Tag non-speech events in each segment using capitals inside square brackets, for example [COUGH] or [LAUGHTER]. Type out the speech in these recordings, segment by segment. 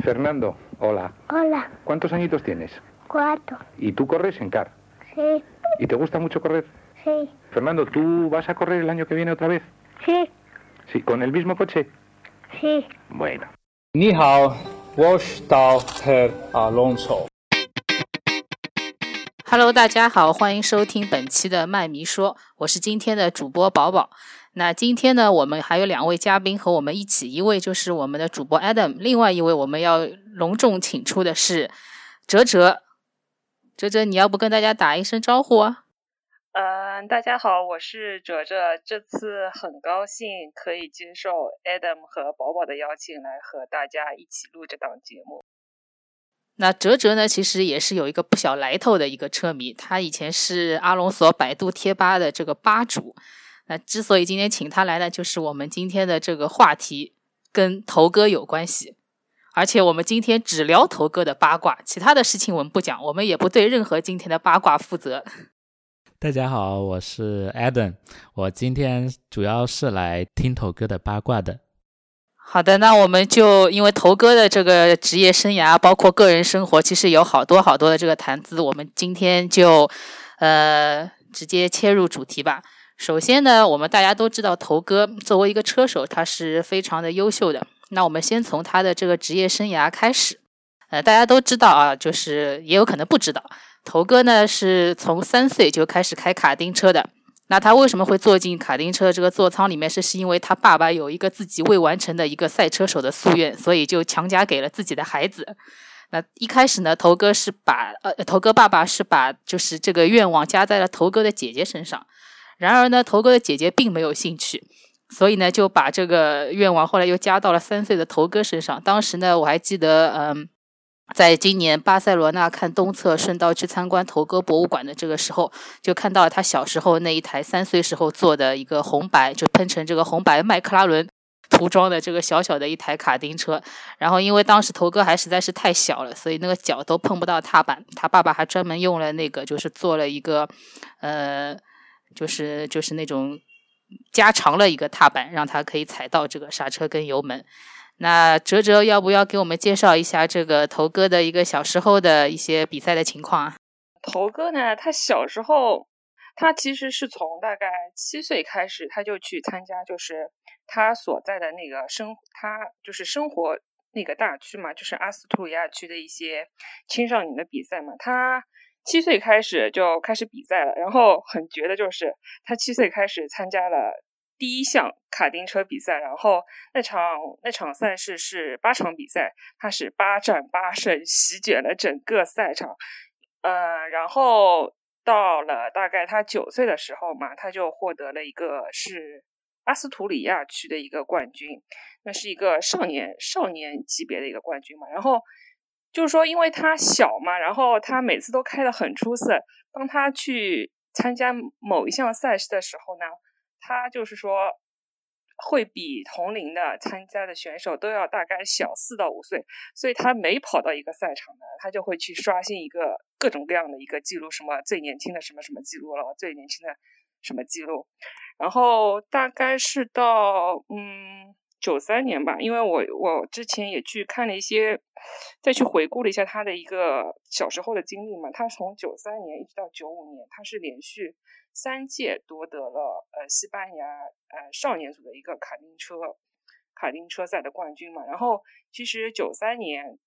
Fernando, hola. Hola. ¿Cuántos añitos tienes? Cuatro. ¿Y tú corres en CAR? Sí. ¿Y te gusta mucho correr? Sí. Fernando, ¿tú vas a correr el año que viene otra vez? Sí. ¿Sí? ¿Con el mismo coche? Sí. Bueno. Ni hao, Alonso. Hello，大家好，欢迎收听本期的麦迷说，我是今天的主播宝宝。那今天呢，我们还有两位嘉宾和我们一起，一位就是我们的主播 Adam，另外一位我们要隆重请出的是哲哲。哲哲，你要不跟大家打一声招呼啊？嗯，大家好，我是哲哲。这次很高兴可以接受 Adam 和宝宝的邀请，来和大家一起录这档节目。那哲哲呢，其实也是有一个不小来头的一个车迷，他以前是阿隆索百度贴吧的这个吧主。那之所以今天请他来呢，就是我们今天的这个话题跟头哥有关系，而且我们今天只聊头哥的八卦，其他的事情我们不讲，我们也不对任何今天的八卦负责。大家好，我是 Adam，我今天主要是来听头哥的八卦的。好的，那我们就因为头哥的这个职业生涯，包括个人生活，其实有好多好多的这个谈资，我们今天就呃直接切入主题吧。首先呢，我们大家都知道头哥作为一个车手，他是非常的优秀的。那我们先从他的这个职业生涯开始。呃，大家都知道啊，就是也有可能不知道，头哥呢是从三岁就开始开卡丁车的。那他为什么会坐进卡丁车这个座舱里面？是是因为他爸爸有一个自己未完成的一个赛车手的夙愿，所以就强加给了自己的孩子。那一开始呢，头哥是把呃，头哥爸爸是把就是这个愿望加在了头哥的姐姐身上。然而呢，头哥的姐姐并没有兴趣，所以呢就把这个愿望后来又加到了三岁的头哥身上。当时呢，我还记得，嗯。在今年巴塞罗那看东侧，顺道去参观头哥博物馆的这个时候，就看到了他小时候那一台三岁时候做的一个红白，就喷成这个红白麦克拉伦涂装的这个小小的一台卡丁车。然后因为当时头哥还实在是太小了，所以那个脚都碰不到踏板。他爸爸还专门用了那个，就是做了一个，呃，就是就是那种加长了一个踏板，让他可以踩到这个刹车跟油门。那哲哲要不要给我们介绍一下这个头哥的一个小时候的一些比赛的情况啊？头哥呢，他小时候，他其实是从大概七岁开始，他就去参加，就是他所在的那个生，他就是生活那个大区嘛，就是阿斯图里亚区的一些青少年的比赛嘛。他七岁开始就开始比赛了，然后很绝的就是他七岁开始参加了。第一项卡丁车比赛，然后那场那场赛事是八场比赛，他是八战八胜，席卷了整个赛场。呃，然后到了大概他九岁的时候嘛，他就获得了一个是阿斯图里亚区的一个冠军，那是一个少年少年级别的一个冠军嘛。然后就是说，因为他小嘛，然后他每次都开得很出色。当他去参加某一项赛事的时候呢。他就是说，会比同龄的参加的选手都要大概小四到五岁，所以他每跑到一个赛场呢，他就会去刷新一个各种各样的一个记录，什么最年轻的什么什么记录了，最年轻的什么记录。然后大概是到嗯九三年吧，因为我我之前也去看了一些，再去回顾了一下他的一个小时候的经历嘛，他从九三年一直到九五年，他是连续。三届夺得了呃西班牙呃少年组的一个卡丁车卡丁车赛的冠军嘛，然后其实九三年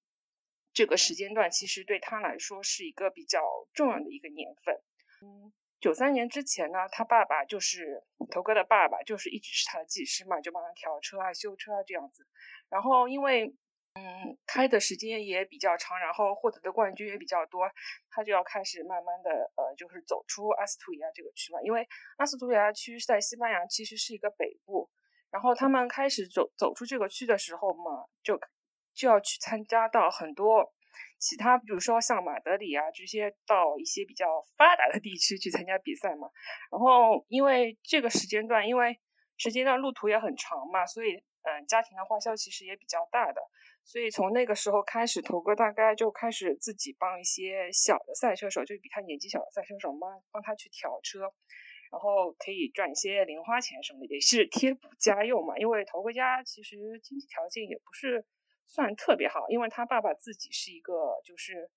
这个时间段其实对他来说是一个比较重要的一个年份。嗯，九三年之前呢，他爸爸就是头哥的爸爸，就是一直是他的技师嘛，就帮他调车啊、修车啊这样子。然后因为嗯，开的时间也比较长，然后获得的冠军也比较多，他就要开始慢慢的呃，就是走出阿斯图里亚这个区嘛。因为阿斯图里亚区是在西班牙，其实是一个北部。然后他们开始走走出这个区的时候嘛，就就要去参加到很多其他，比如说像马德里啊这些，到一些比较发达的地区去参加比赛嘛。然后因为这个时间段，因为时间段路途也很长嘛，所以嗯，家庭的花销其实也比较大的。所以从那个时候开始，头哥大概就开始自己帮一些小的赛车手，就比他年纪小的赛车手帮帮他去调车，然后可以赚一些零花钱什么的，也是贴补家用嘛。因为头哥家其实经济条件也不是算特别好，因为他爸爸自己是一个就是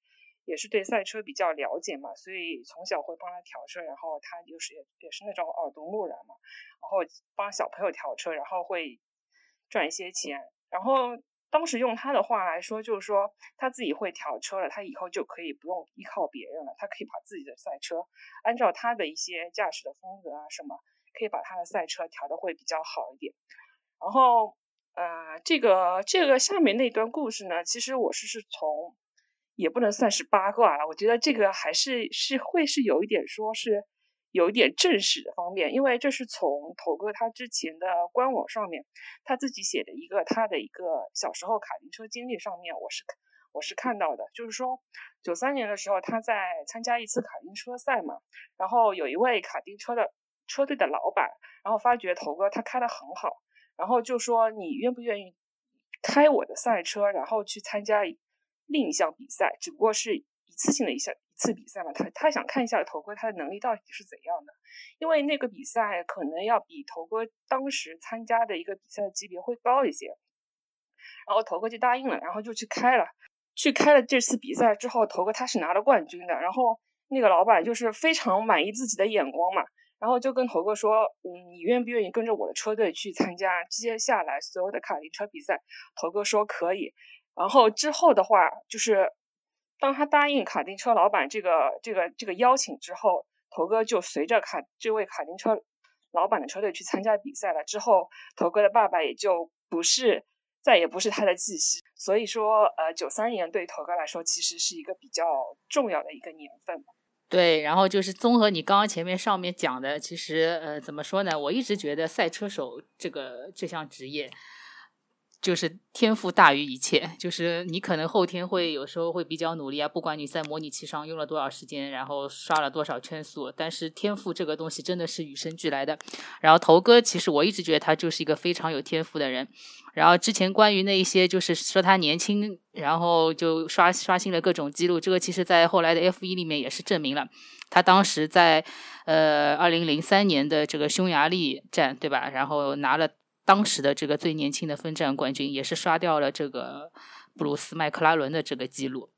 也是对赛车比较了解嘛，所以从小会帮他调车，然后他就是也也是那种耳濡目染嘛，然后帮小朋友调车，然后会赚一些钱，然后。当时用他的话来说，就是说他自己会调车了，他以后就可以不用依靠别人了，他可以把自己的赛车按照他的一些驾驶的风格啊什么，可以把他的赛车调的会比较好一点。然后，呃，这个这个下面那段故事呢，其实我是是从也不能算是八卦了，我觉得这个还是是会是有一点说是。有一点正史的方面，因为这是从头哥他之前的官网上面他自己写的一个他的一个小时候卡丁车经历上面，我是我是看到的，就是说九三年的时候他在参加一次卡丁车赛嘛，然后有一位卡丁车的车队的老板，然后发觉头哥他开的很好，然后就说你愿不愿意开我的赛车，然后去参加另一项比赛，只不过是一次性的一项。次比赛嘛，他他想看一下头哥他的能力到底是怎样的，因为那个比赛可能要比头哥当时参加的一个比赛级别会高一些，然后头哥就答应了，然后就去开了，去开了这次比赛之后，头哥他是拿了冠军的，然后那个老板就是非常满意自己的眼光嘛，然后就跟头哥说，嗯，你愿不愿意跟着我的车队去参加接下来所有的卡丁车比赛？头哥说可以，然后之后的话就是。当他答应卡丁车老板这个这个这个邀请之后，头哥就随着卡这位卡丁车老板的车队去参加比赛了。之后，头哥的爸爸也就不是再也不是他的继室。所以说，呃，九三年对头哥来说其实是一个比较重要的一个年份。对，然后就是综合你刚刚前面上面讲的，其实呃，怎么说呢？我一直觉得赛车手这个这项职业。就是天赋大于一切，就是你可能后天会有时候会比较努力啊，不管你在模拟器上用了多少时间，然后刷了多少圈速，但是天赋这个东西真的是与生俱来的。然后头哥其实我一直觉得他就是一个非常有天赋的人。然后之前关于那一些就是说他年轻，然后就刷刷新了各种记录，这个其实在后来的 F 一里面也是证明了。他当时在呃二零零三年的这个匈牙利站，对吧？然后拿了。当时的这个最年轻的分站冠军，也是刷掉了这个布鲁斯麦克拉伦的这个记录。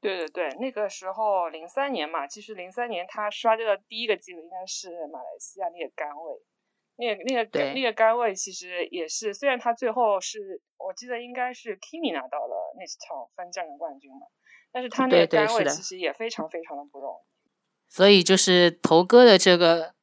对对对，那个时候零三年嘛，其实零三年他刷掉的第一个记录应该是马来西亚那个杆位，那个那个那个甘位其实也是，虽然他最后是我记得应该是 Kimi 拿到了那场分站的冠军嘛，但是他那个甘位其实也非常非常的不容易。所以就是头哥的这个。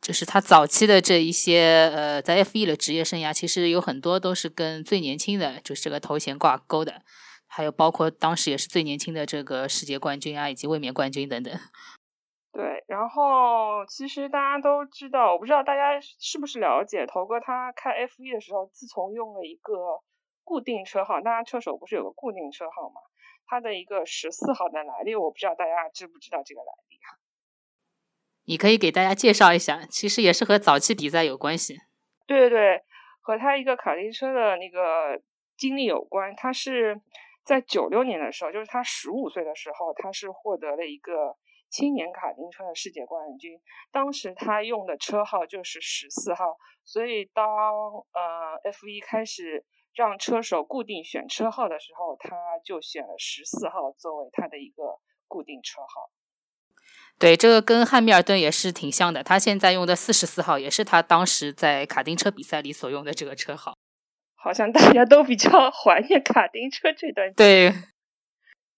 就是他早期的这一些呃，在 F 一的职业生涯，其实有很多都是跟最年轻的就是这个头衔挂钩的，还有包括当时也是最年轻的这个世界冠军啊，以及卫冕冠军等等。[LAUGHS] 对，然后其实大家都知道，我不知道大家是不是了解，头哥他开 F 一的时候，自从用了一个固定车号，大家车手不是有个固定车号嘛？他的一个十四号的来历，我不知道大家知不知道这个来历啊？你可以给大家介绍一下，其实也是和早期比赛有关系。对对对，和他一个卡丁车的那个经历有关。他是在九六年的时候，就是他十五岁的时候，他是获得了一个青年卡丁车的世界冠军。当时他用的车号就是十四号，所以当呃 F 一开始让车手固定选车号的时候，他就选了十四号作为他的一个固定车号。对，这个跟汉密尔顿也是挺像的。他现在用的四十四号也是他当时在卡丁车比赛里所用的这个车号。好像大家都比较 [LAUGHS] 怀念卡丁车这段。对，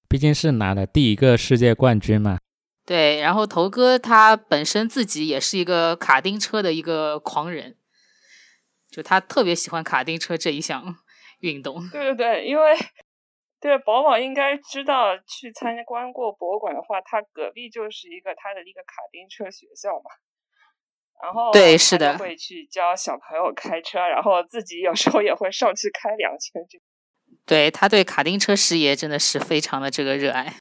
毕竟是拿了第一个世界冠军嘛。对，然后头哥他本身自己也是一个卡丁车的一个狂人，就他特别喜欢卡丁车这一项运动。对对对，因为。对，宝宝应该知道，去参观过博物馆的话，他隔壁就是一个他的一个卡丁车学校嘛。然后对，是的，会去教小朋友开车，然后自己有时候也会上去开两圈。这对他对卡丁车事业真的是非常的这个热爱。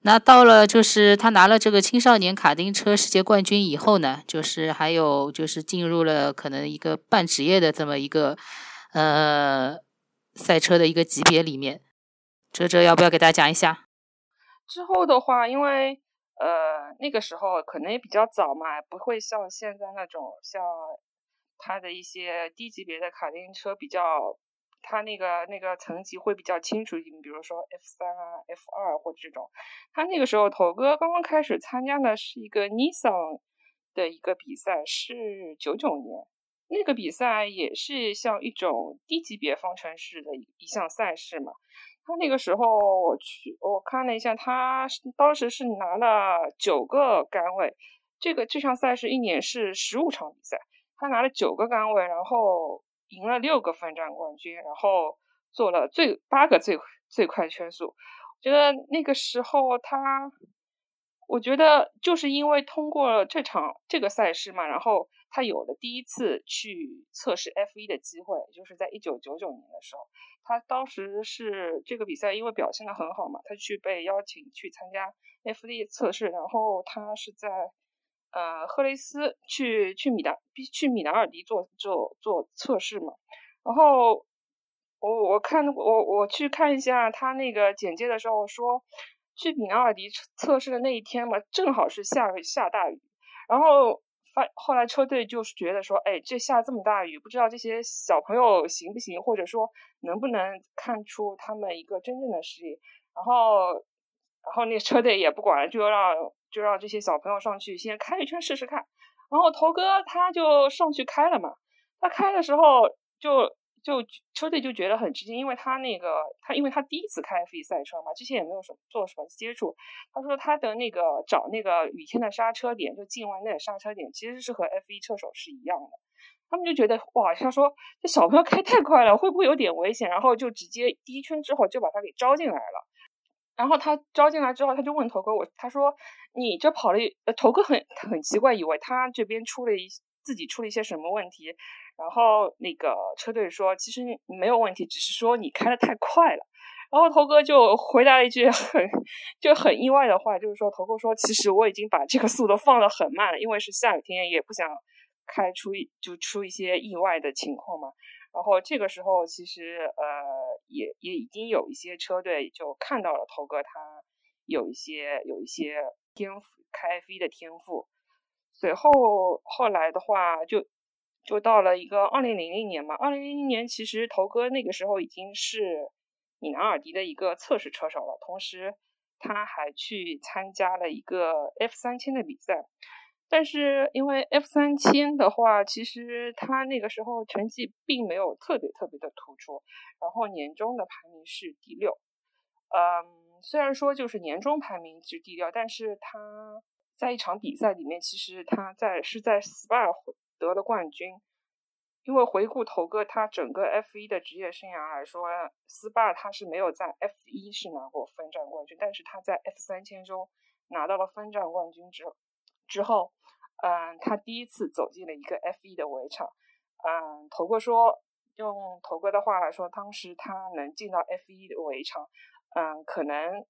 那到了就是他拿了这个青少年卡丁车世界冠军以后呢，就是还有就是进入了可能一个半职业的这么一个呃赛车的一个级别里面。哲哲要不要给大家讲一下？之后的话，因为呃那个时候可能也比较早嘛，不会像现在那种像他的一些低级别的卡丁车比较他那个那个层级会比较清楚一点，比如说 F 三啊、F 二或者这种。他那个时候头哥刚刚开始参加的是一个 Nissan 的一个比赛，是九九年。那个比赛也是像一种低级别方程式的一项赛事嘛。他那个时候我去我看了一下，他当时是拿了九个杆位。这个这项赛事一年是十五场比赛，他拿了九个杆位，然后赢了六个分站冠军，然后做了最八个最最快圈速。我觉得那个时候他。我觉得就是因为通过这场这个赛事嘛，然后他有了第一次去测试 F 一的机会，就是在一九九九年的时候，他当时是这个比赛因为表现的很好嘛，他去被邀请去参加 F 一测试，然后他是在呃赫雷斯去去米达去米达尔迪做做做测试嘛，然后我我看我我去看一下他那个简介的时候说。去米纳尔迪测试的那一天嘛，正好是下下大雨，然后发后来车队就是觉得说，哎，这下这么大雨，不知道这些小朋友行不行，或者说能不能看出他们一个真正的实力。然后，然后那车队也不管，就让就让这些小朋友上去先开一圈试试看。然后头哥他就上去开了嘛，他开的时候就。就车队就觉得很吃惊，因为他那个他因为他第一次开 F1 赛车嘛，之前也没有什么做什么接触。他说他的那个找那个雨天的刹车点，就境外内的刹车点，其实是和 F1 车手是一样的。他们就觉得哇，他说这小朋友开太快了，会不会有点危险？然后就直接第一圈之后就把他给招进来了。然后他招进来之后，他就问头哥我，他说你这跑了，头哥很很奇怪，以为他这边出了一自己出了一些什么问题。然后那个车队说：“其实没有问题，只是说你开的太快了。”然后头哥就回答了一句很就很意外的话，就是说：“头哥说，其实我已经把这个速度放的很慢了，因为是下雨天，也不想开出就出一些意外的情况嘛。”然后这个时候，其实呃，也也已经有一些车队就看到了头哥他有一些有一些天赋开 F 的天赋。随后后来的话就。就到了一个二零零零年嘛，二零零零年其实头哥那个时候已经是米兰尔迪的一个测试车手了，同时他还去参加了一个 F 三千的比赛，但是因为 F 三千的话，其实他那个时候成绩并没有特别特别的突出，然后年终的排名是第六，嗯，虽然说就是年终排名是第六，但是他在一场比赛里面，其实他在是在 SPA。得了冠军，因为回顾头哥他整个 F 一的职业生涯来说，斯巴他是没有在 F 一是拿过分站冠军，但是他在 F 三千中拿到了分站冠军之之后，嗯，他第一次走进了一个 F 一的围场，嗯，头哥说，用头哥的话来说，当时他能进到 F 一的围场，嗯，可能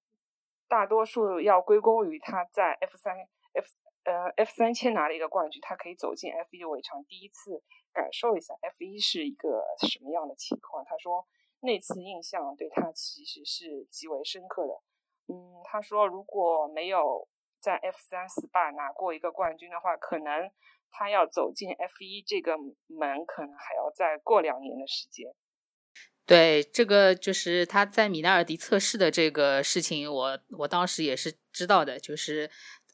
大多数要归功于他在 F 三 F。呃，F 三千拿了一个冠军，他可以走进 F 一的围场，第一次感受一下 F 一是一个什么样的情况。他说那次印象对他其实是极为深刻的。嗯，他说如果没有在 F 三 SPA 拿过一个冠军的话，可能他要走进 F 一这个门，可能还要再过两年的时间。对，这个就是他在米纳尔迪测试的这个事情，我我当时也是知道的，就是。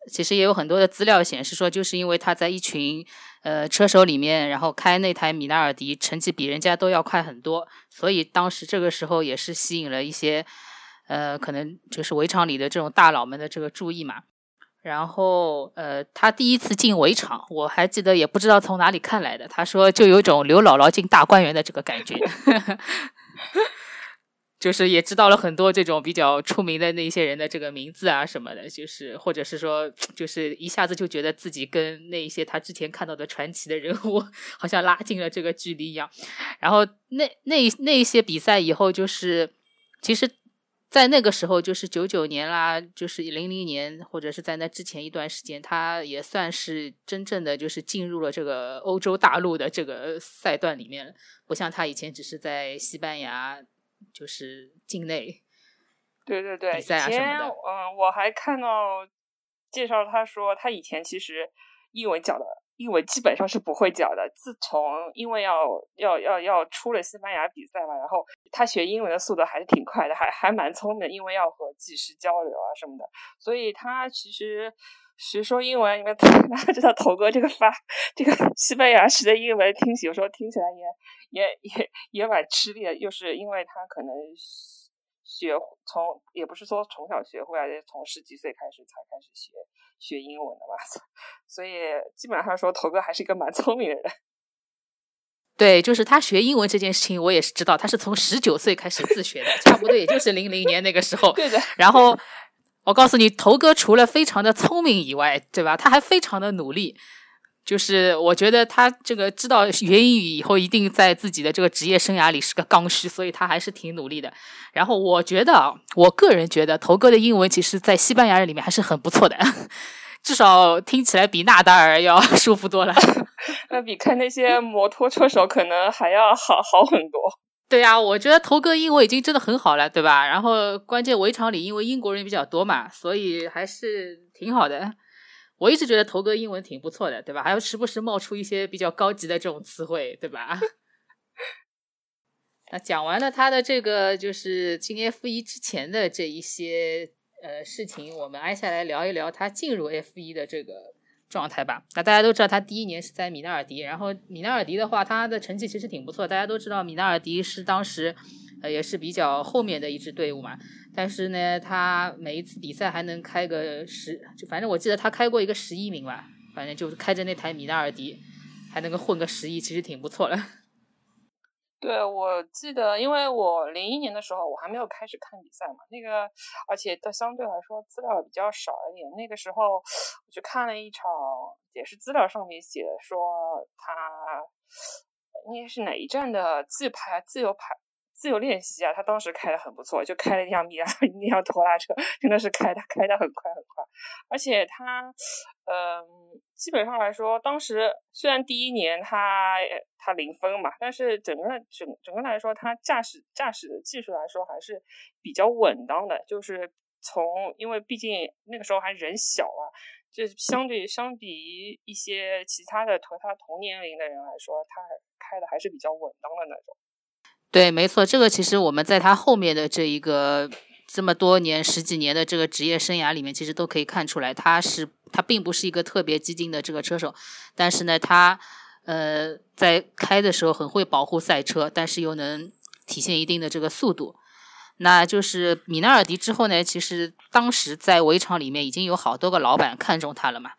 其实也有很多的资料显示说，就是因为他在一群呃车手里面，然后开那台米纳尔迪，成绩比人家都要快很多，所以当时这个时候也是吸引了一些呃可能就是围场里的这种大佬们的这个注意嘛。然后呃，他第一次进围场，我还记得，也不知道从哪里看来的，他说就有种刘姥姥进大观园的这个感觉。[LAUGHS] 就是也知道了很多这种比较出名的那些人的这个名字啊什么的，就是或者是说，就是一下子就觉得自己跟那一些他之前看到的传奇的人物 [LAUGHS] 好像拉近了这个距离一样。然后那那那一些比赛以后，就是其实，在那个时候，就是九九年啦，就是零零年，或者是在那之前一段时间，他也算是真正的就是进入了这个欧洲大陆的这个赛段里面，不像他以前只是在西班牙。就是境内，对对对，以前嗯，我还看到介绍他说，他以前其实英文讲的英文基本上是不会讲的。自从因为要要要要出了西班牙比赛嘛，然后他学英文的速度还是挺快的，还还蛮聪明的，因为要和技师交流啊什么的，所以他其实学说英文，因为大家知道头哥这个发这个 [LAUGHS] 西班牙式的英文听起有时候听起来也也也也蛮吃力的，又是因为他可能。学从也不是说从小学会啊，从十几岁开始才开始学学英文的嘛，[LAUGHS] 所以基本上说头哥还是一个蛮聪明的人。对，就是他学英文这件事情，我也是知道，他是从十九岁开始自学的，差不多也就是零零年那个时候。[LAUGHS] 对的。然后我告诉你，头哥除了非常的聪明以外，对吧？他还非常的努力。就是我觉得他这个知道学英语以后，一定在自己的这个职业生涯里是个刚需，所以他还是挺努力的。然后我觉得，我个人觉得头哥的英文其实，在西班牙人里面还是很不错的，[LAUGHS] 至少听起来比纳达尔要舒服多了。[LAUGHS] 那比看那些摩托车手可能还要好好很多。对呀，我觉得头哥英文已经真的很好了，对吧？然后关键围场里因为英国人比较多嘛，所以还是挺好的。我一直觉得头哥英文挺不错的，对吧？还要时不时冒出一些比较高级的这种词汇，对吧？[LAUGHS] 那讲完了他的这个就是进 F 一之前的这一些呃事情，我们挨下来聊一聊他进入 F 一的这个状态吧。那大家都知道他第一年是在米纳尔迪，然后米纳尔迪的话，他的成绩其实挺不错。大家都知道米纳尔迪是当时呃也是比较后面的一支队伍嘛。但是呢，他每一次比赛还能开个十，就反正我记得他开过一个十一名吧，反正就是开着那台米纳尔迪，还能够混个十一，其实挺不错的。对，我记得，因为我零一年的时候我还没有开始看比赛嘛，那个而且它相对来说资料比较少一点。那个时候我去看了一场，也是资料上面写的说他应该是哪一站的自拍自由拍。自由练习啊，他当时开的很不错，就开了一辆米拉那 [LAUGHS] 辆拖拉车，真的是开的开的很快很快。而且他，嗯，基本上来说，当时虽然第一年他他零分嘛，但是整个整整个来说，他驾驶驾驶的技术来说还是比较稳当的。就是从因为毕竟那个时候还人小啊，就相对相比于一些其他的和他同年龄的人来说，他开的还是比较稳当的那种。对，没错，这个其实我们在他后面的这一个这么多年、十几年的这个职业生涯里面，其实都可以看出来，他是他并不是一个特别激进的这个车手，但是呢，他呃在开的时候很会保护赛车，但是又能体现一定的这个速度。那就是米纳尔迪之后呢，其实当时在围场里面已经有好多个老板看中他了嘛。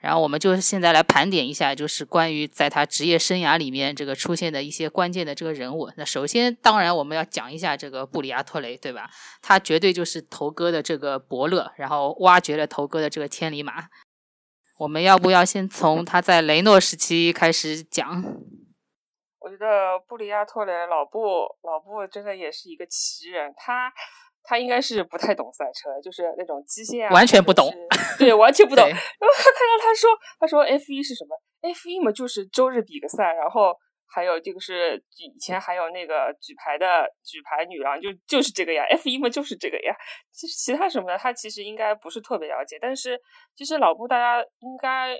然后我们就现在来盘点一下，就是关于在他职业生涯里面这个出现的一些关键的这个人物。那首先，当然我们要讲一下这个布里亚托雷，对吧？他绝对就是头哥的这个伯乐，然后挖掘了头哥的这个千里马。我们要不要先从他在雷诺时期开始讲？我觉得布里亚托雷老布老布真的也是一个奇人，他。他应该是不太懂赛车，就是那种机械啊，完全不懂。对，完全不懂。然后他看到他说，他说 F 一是什么？F 一嘛，就是周日比个赛，然后还有这个是以前还有那个举牌的举牌女郎，就就是这个呀。F 一嘛，就是这个呀。其实其他什么的，他其实应该不是特别了解。但是其实老布大家应该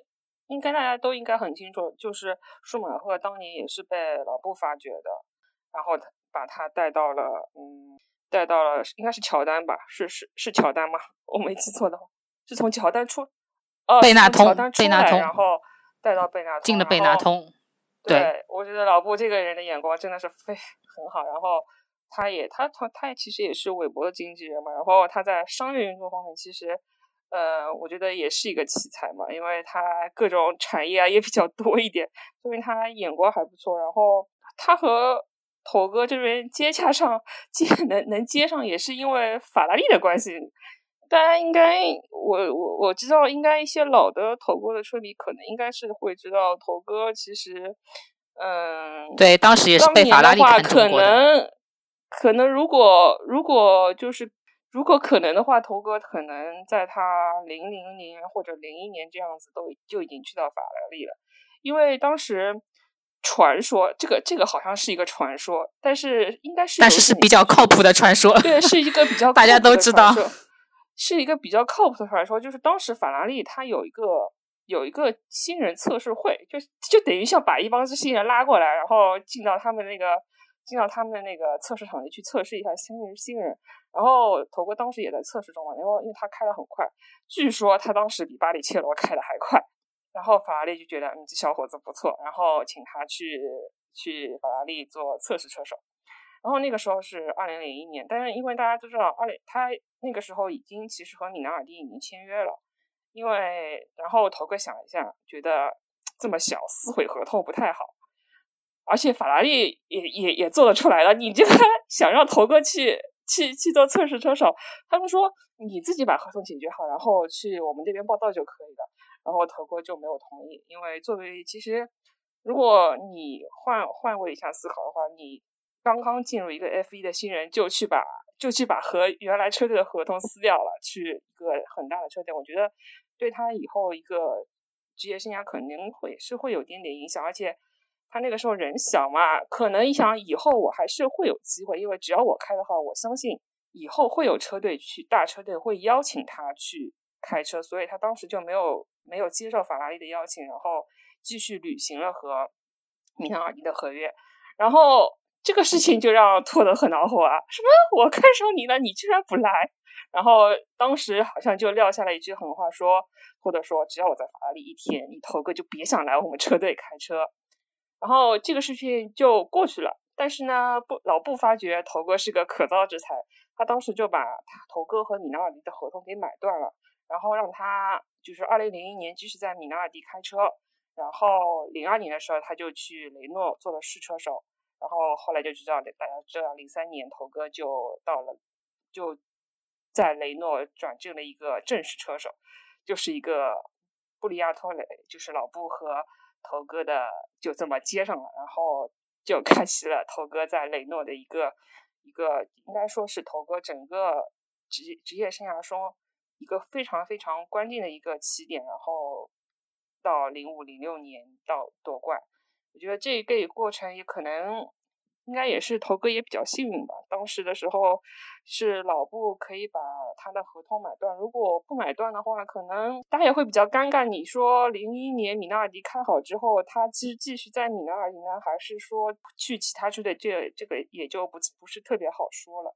应该大家都应该很清楚，就是舒马赫当年也是被老布发掘的，然后他把他带到了嗯。带到了应该是乔丹吧？是是是乔丹吗？我没记错的话，是从乔丹出，哦，贝纳通，贝纳通，然后带到贝纳通，进了贝纳通。对，我觉得老布这个人的眼光真的是非很好。然后他也他他他其实也是韦伯的经纪人嘛。然后他在商业运作方面，其实呃，我觉得也是一个奇才嘛，因为他各种产业啊也比较多一点，说明他眼光还不错。然后他和头哥这边接洽上接能能接上，也是因为法拉利的关系。大家应该，我我我知道，应该一些老的头哥的车迷可能应该是会知道，头哥其实，嗯，对，当时也是被法拉利看中过的。可能可能如果如果就是如果可能的话，头哥可能在他零零年或者零一年这样子都就已经去到法拉利了，因为当时。传说这个这个好像是一个传说，但是应该是但是是比较靠谱的传说。对，是一个比 [LAUGHS] 较大家都知道，是一个比较靠谱的传说。就是当时法拉利它有一个有一个新人测试会，就就等于像把一帮子新人拉过来，然后进到他们那个进到他们的那个测试场里去测试一下新人新人。然后头哥当时也在测试中嘛，因为因为他开的很快，据说他当时比巴里切罗开的还快。然后法拉利就觉得嗯这小伙子不错，然后请他去去法拉利做测试车手。然后那个时候是二零零一年，但是因为大家都知道，二零他那个时候已经其实和米纳尔蒂已经签约了。因为然后头哥想一下，觉得这么小撕毁合同不太好，而且法拉利也也也做得出来了。你这个想让头哥去去去做测试车手，他们说你自己把合同解决好，然后去我们这边报道就可以了。然后头哥就没有同意，因为作为其实如果你换换位一下思考的话，你刚刚进入一个 F 一的新人就去把。就去把和原来车队的合同撕掉了，去一个很大的车队，我觉得对他以后一个职业生涯肯定会是会有点点影响，而且他那个时候人小嘛，可能一想以后我还是会有机会，因为只要我开的话，我相信以后会有车队去大车队会邀请他去开车，所以他当时就没有没有接受法拉利的邀请，然后继续履行了和米兰尔迪的合约，然后。这个事情就让托德很恼火啊！什么？我看上你了，你居然不来？然后当时好像就撂下了一句狠话，说托德说：“只要我在法拉利一天，你头哥就别想来我们车队开车。”然后这个事情就过去了。但是呢，不老布发觉头哥是个可造之材，他当时就把他头哥和米纳尔迪的合同给买断了，然后让他就是二零零一年继续在米纳尔迪开车，然后零二年的时候他就去雷诺做了试车手。然后后来就知道，大家知道，零三年头哥就到了，就在雷诺转正了一个正式车手，就是一个布里亚托雷，就是老布和头哥的就这么接上了，然后就开启了头哥在雷诺的一个一个，应该说是头哥整个职职业生涯中一个非常非常关键的一个起点，然后到零五零六年到夺冠。我觉得这个过程也可能，应该也是头哥也比较幸运吧。当时的时候是老布可以把他的合同买断，如果不买断的话，可能大家也会比较尴尬。你说零一年米纳尔迪开好之后，他继继续在米纳尔迪呢，还是说去其他球队？这这个也就不不是特别好说了。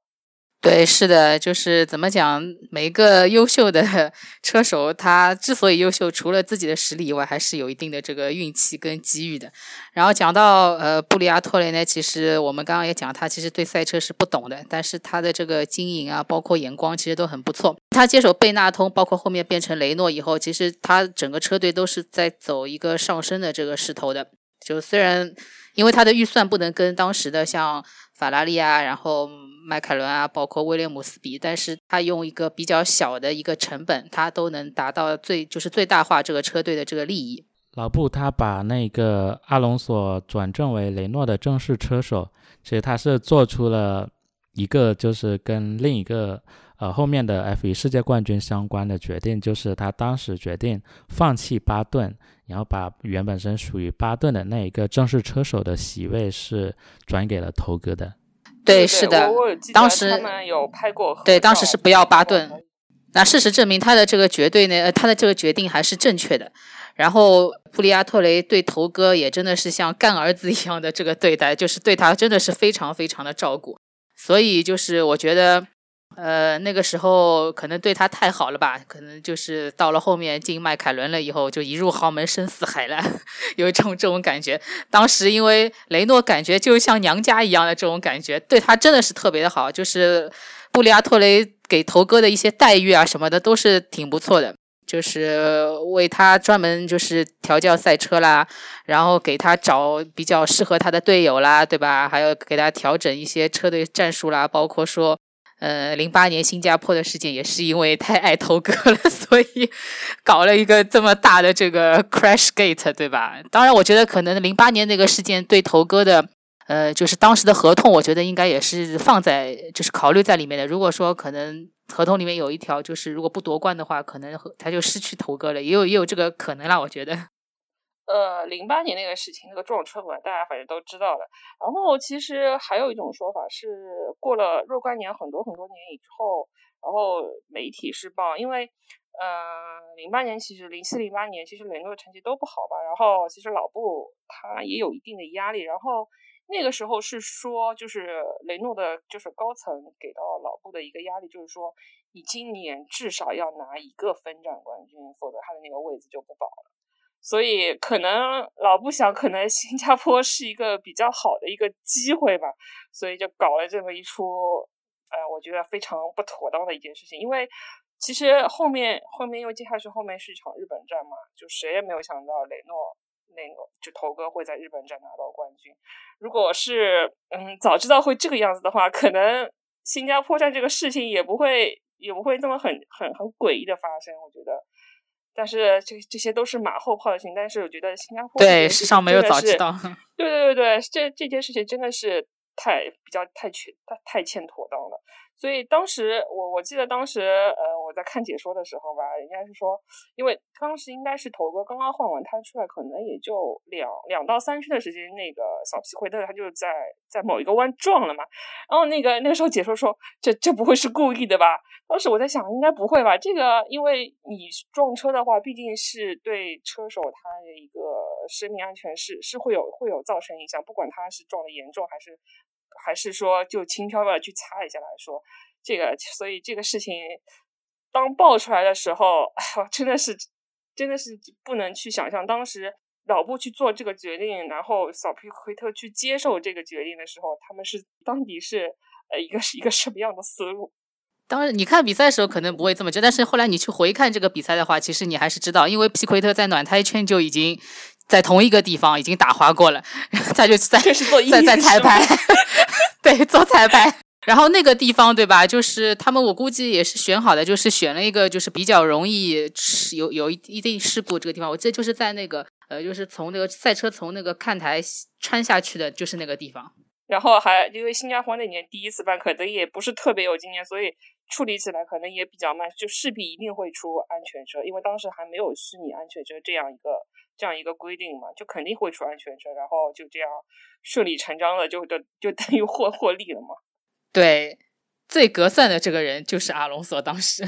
对，是的，就是怎么讲，每一个优秀的 [LAUGHS] 车手，他之所以优秀，除了自己的实力以外，还是有一定的这个运气跟机遇的。然后讲到呃布里亚托雷呢，其实我们刚刚也讲，他其实对赛车是不懂的，但是他的这个经营啊，包括眼光，其实都很不错。他接手贝纳通，包括后面变成雷诺以后，其实他整个车队都是在走一个上升的这个势头的。就虽然因为他的预算不能跟当时的像法拉利啊，然后。迈凯伦啊，包括威廉姆斯比，但是他用一个比较小的一个成本，他都能达到最就是最大化这个车队的这个利益。老布他把那个阿隆索转正为雷诺的正式车手，其实他是做出了一个就是跟另一个呃后面的 F1 世界冠军相关的决定，就是他当时决定放弃巴顿，然后把原本身属于巴顿的那一个正式车手的席位是转给了头哥的。对，是的，当时有拍过。对，当时是不要巴顿。那事实证明，他的这个绝对呢，呃他的这个决定还是正确的。然后，布利亚托雷对头哥也真的是像干儿子一样的这个对待，就是对他真的是非常非常的照顾。所以，就是我觉得。呃，那个时候可能对他太好了吧？可能就是到了后面进迈凯伦了以后，就一入豪门深似海了，[LAUGHS] 有一种这种感觉。当时因为雷诺感觉就像娘家一样的这种感觉，对他真的是特别的好。就是布里亚托雷给头哥的一些待遇啊什么的都是挺不错的，就是为他专门就是调教赛车啦，然后给他找比较适合他的队友啦，对吧？还有给他调整一些车队战术啦，包括说。呃，零八年新加坡的事件也是因为太爱头哥了，[LAUGHS] 所以搞了一个这么大的这个 crash gate，对吧？当然，我觉得可能零八年那个事件对头哥的，呃，就是当时的合同，我觉得应该也是放在就是考虑在里面的。如果说可能合同里面有一条，就是如果不夺冠的话，可能他就失去头哥了，也有也有这个可能啦，我觉得。呃，零八年那个事情，那个撞车嘛，大家反正都知道了。然后其实还有一种说法是，过了若干年，很多很多年以后，然后媒体是报，因为呃，零八年其实零七零八年其实雷诺的成绩都不好吧，然后其实老布他也有一定的压力，然后那个时候是说，就是雷诺的，就是高层给到老布的一个压力，就是说你今年至少要拿一个分站冠军，否则他的那个位子就不保了。所以可能老布想，可能新加坡是一个比较好的一个机会吧，所以就搞了这么一出，呃，我觉得非常不妥当的一件事情，因为。其实后面后面因为接下去后面是一场日本战嘛，就谁也没有想到雷诺雷诺就头哥会在日本站拿到冠军。如果是嗯早知道会这个样子的话，可能新加坡站这个事情也不会也不会这么很很很诡异的发生。我觉得，但是这这些都是马后炮的事情。但是我觉得新加坡对世上没有早知道。[LAUGHS] 对对对对，这这件事情真的是太比较太缺太太欠妥当了。所以当时我我记得当时呃我在看解说的时候吧，人家是说，因为当时应该是头哥刚刚换完胎出来，可能也就两两到三圈的时间，那个小皮奎特他就在在某一个弯撞了嘛。然后那个那个时候解说说，这这不会是故意的吧？当时我在想，应该不会吧？这个因为你撞车的话，毕竟是对车手他的一个生命安全是是会有会有造成影响，不管他是撞的严重还是。还是说就轻飘飘的去擦一下来说，这个所以这个事情当爆出来的时候，[LAUGHS] 真的是真的是不能去想象当时老布去做这个决定，然后小皮奎特去接受这个决定的时候，他们是到底是呃一个是 [LAUGHS] 一个什么样的思路？当然，你看比赛的时候可能不会这么觉得，但是后来你去回看这个比赛的话，其实你还是知道，因为皮奎特在暖胎圈就已经在同一个地方已经打滑过了，他就在在在彩排。[LAUGHS] 对，做彩排，然后那个地方，对吧？就是他们，我估计也是选好的，就是选了一个，就是比较容易有有一一定事故这个地方。我记得就是在那个，呃，就是从那个赛车从那个看台穿下去的，就是那个地方。然后还因为新加坡那年第一次办，可能也不是特别有经验，所以处理起来可能也比较慢，就势必一定会出安全车，因为当时还没有虚拟安全车这样一个这样一个规定嘛，就肯定会出安全车，然后就这样。顺理成章的就就就等于获获利了嘛？对，最格算的这个人就是阿隆索，当时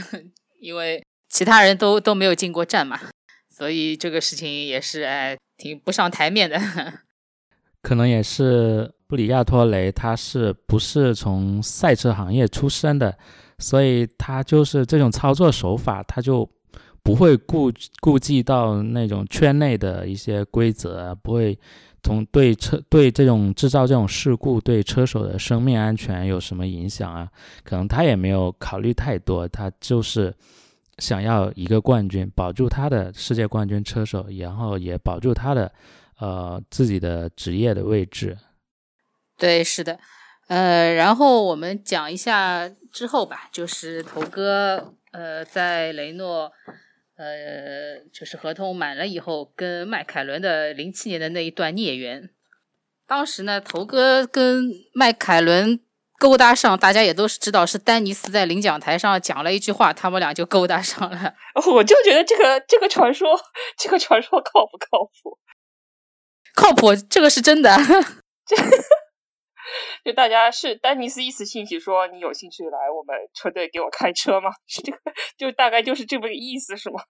因为其他人都都没有进过站嘛，所以这个事情也是哎挺不上台面的。[LAUGHS] 可能也是布里亚托雷，他是不是从赛车行业出身的，所以他就是这种操作手法，他就不会顾顾忌到那种圈内的一些规则，不会。从对车对这种制造这种事故对车手的生命安全有什么影响啊？可能他也没有考虑太多，他就是想要一个冠军，保住他的世界冠军车手，然后也保住他的呃自己的职业的位置。对，是的，呃，然后我们讲一下之后吧，就是头哥呃在雷诺。呃，就是合同满了以后，跟迈凯伦的零七年的那一段孽缘。当时呢，头哥跟迈凯伦勾搭上，大家也都是知道，是丹尼斯在领奖台上讲了一句话，他们俩就勾搭上了。[LAUGHS] 我就觉得这个这个传说，这个传说靠不靠谱？[LAUGHS] 靠谱，这个是真的。[LAUGHS] [LAUGHS] 就大家是丹尼斯一时兴起说你有兴趣来我们车队给我开车吗？是这个，就大概就是这么个意思，是吗？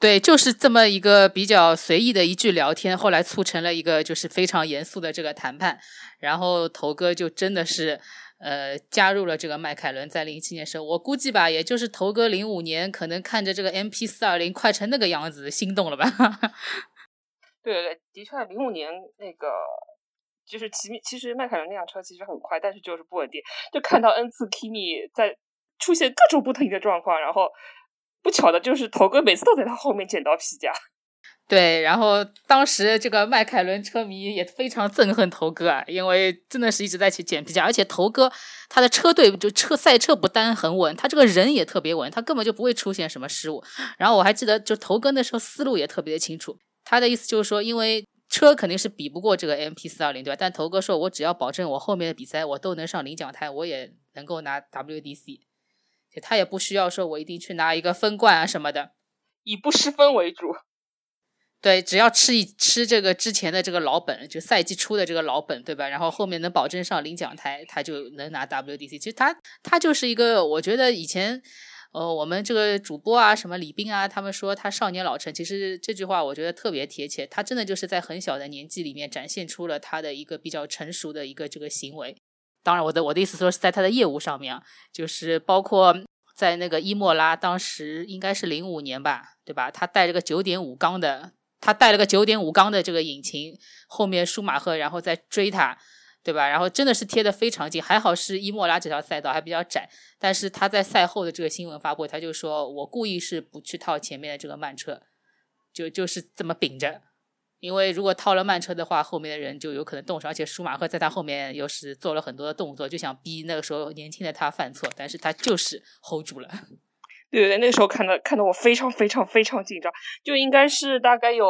对，就是这么一个比较随意的一句聊天，后来促成了一个就是非常严肃的这个谈判，然后头哥就真的是呃加入了这个迈凯伦，在零七年时候，我估计吧，也就是头哥零五年可能看着这个 M P 四二零快成那个样子，心动了吧？[LAUGHS] 对对对，的确，零五年那个。就是其其实迈凯伦那辆车其实很快，但是就是不稳定。就看到 n 次 Kimi 在出现各种不同的状况，然后不巧的就是头哥每次都在他后面捡到皮夹。[LAUGHS] 对，然后当时这个迈凯伦车迷也非常憎恨头哥啊，因为真的是一直在去捡皮夹，而且头哥他的车队就车赛车不单很稳，他这个人也特别稳，他根本就不会出现什么失误。然后我还记得，就头哥那时候思路也特别的清楚，他的意思就是说，因为。车肯定是比不过这个 M P 四二零，对吧？但头哥说，我只要保证我后面的比赛我都能上领奖台，我也能够拿 W D C，他也不需要说我一定去拿一个分冠啊什么的，以不失分为主。[LAUGHS] 对，只要吃一吃这个之前的这个老本，就赛季初的这个老本，对吧？然后后面能保证上领奖台，他就能拿 WDC。其实他他就是一个，我觉得以前呃我们这个主播啊，什么李斌啊，他们说他少年老成，其实这句话我觉得特别贴切。他真的就是在很小的年纪里面展现出了他的一个比较成熟的一个这个行为。当然，我的我的意思说是在他的业务上面，就是包括。在那个伊莫拉，当时应该是零五年吧，对吧？他带了个九点五缸的，他带了个九点五缸的这个引擎，后面舒马赫然后再追他，对吧？然后真的是贴的非常近，还好是伊莫拉这条赛道还比较窄，但是他在赛后的这个新闻发布，他就说我故意是不去套前面的这个慢车，就就是这么秉着。因为如果套了慢车的话，后面的人就有可能动手，而且舒马赫在他后面又是做了很多的动作，就想逼那个时候年轻的他犯错，但是他就是 hold 住了。对对对，那个时候看的看到我非常非常非常紧张，就应该是大概有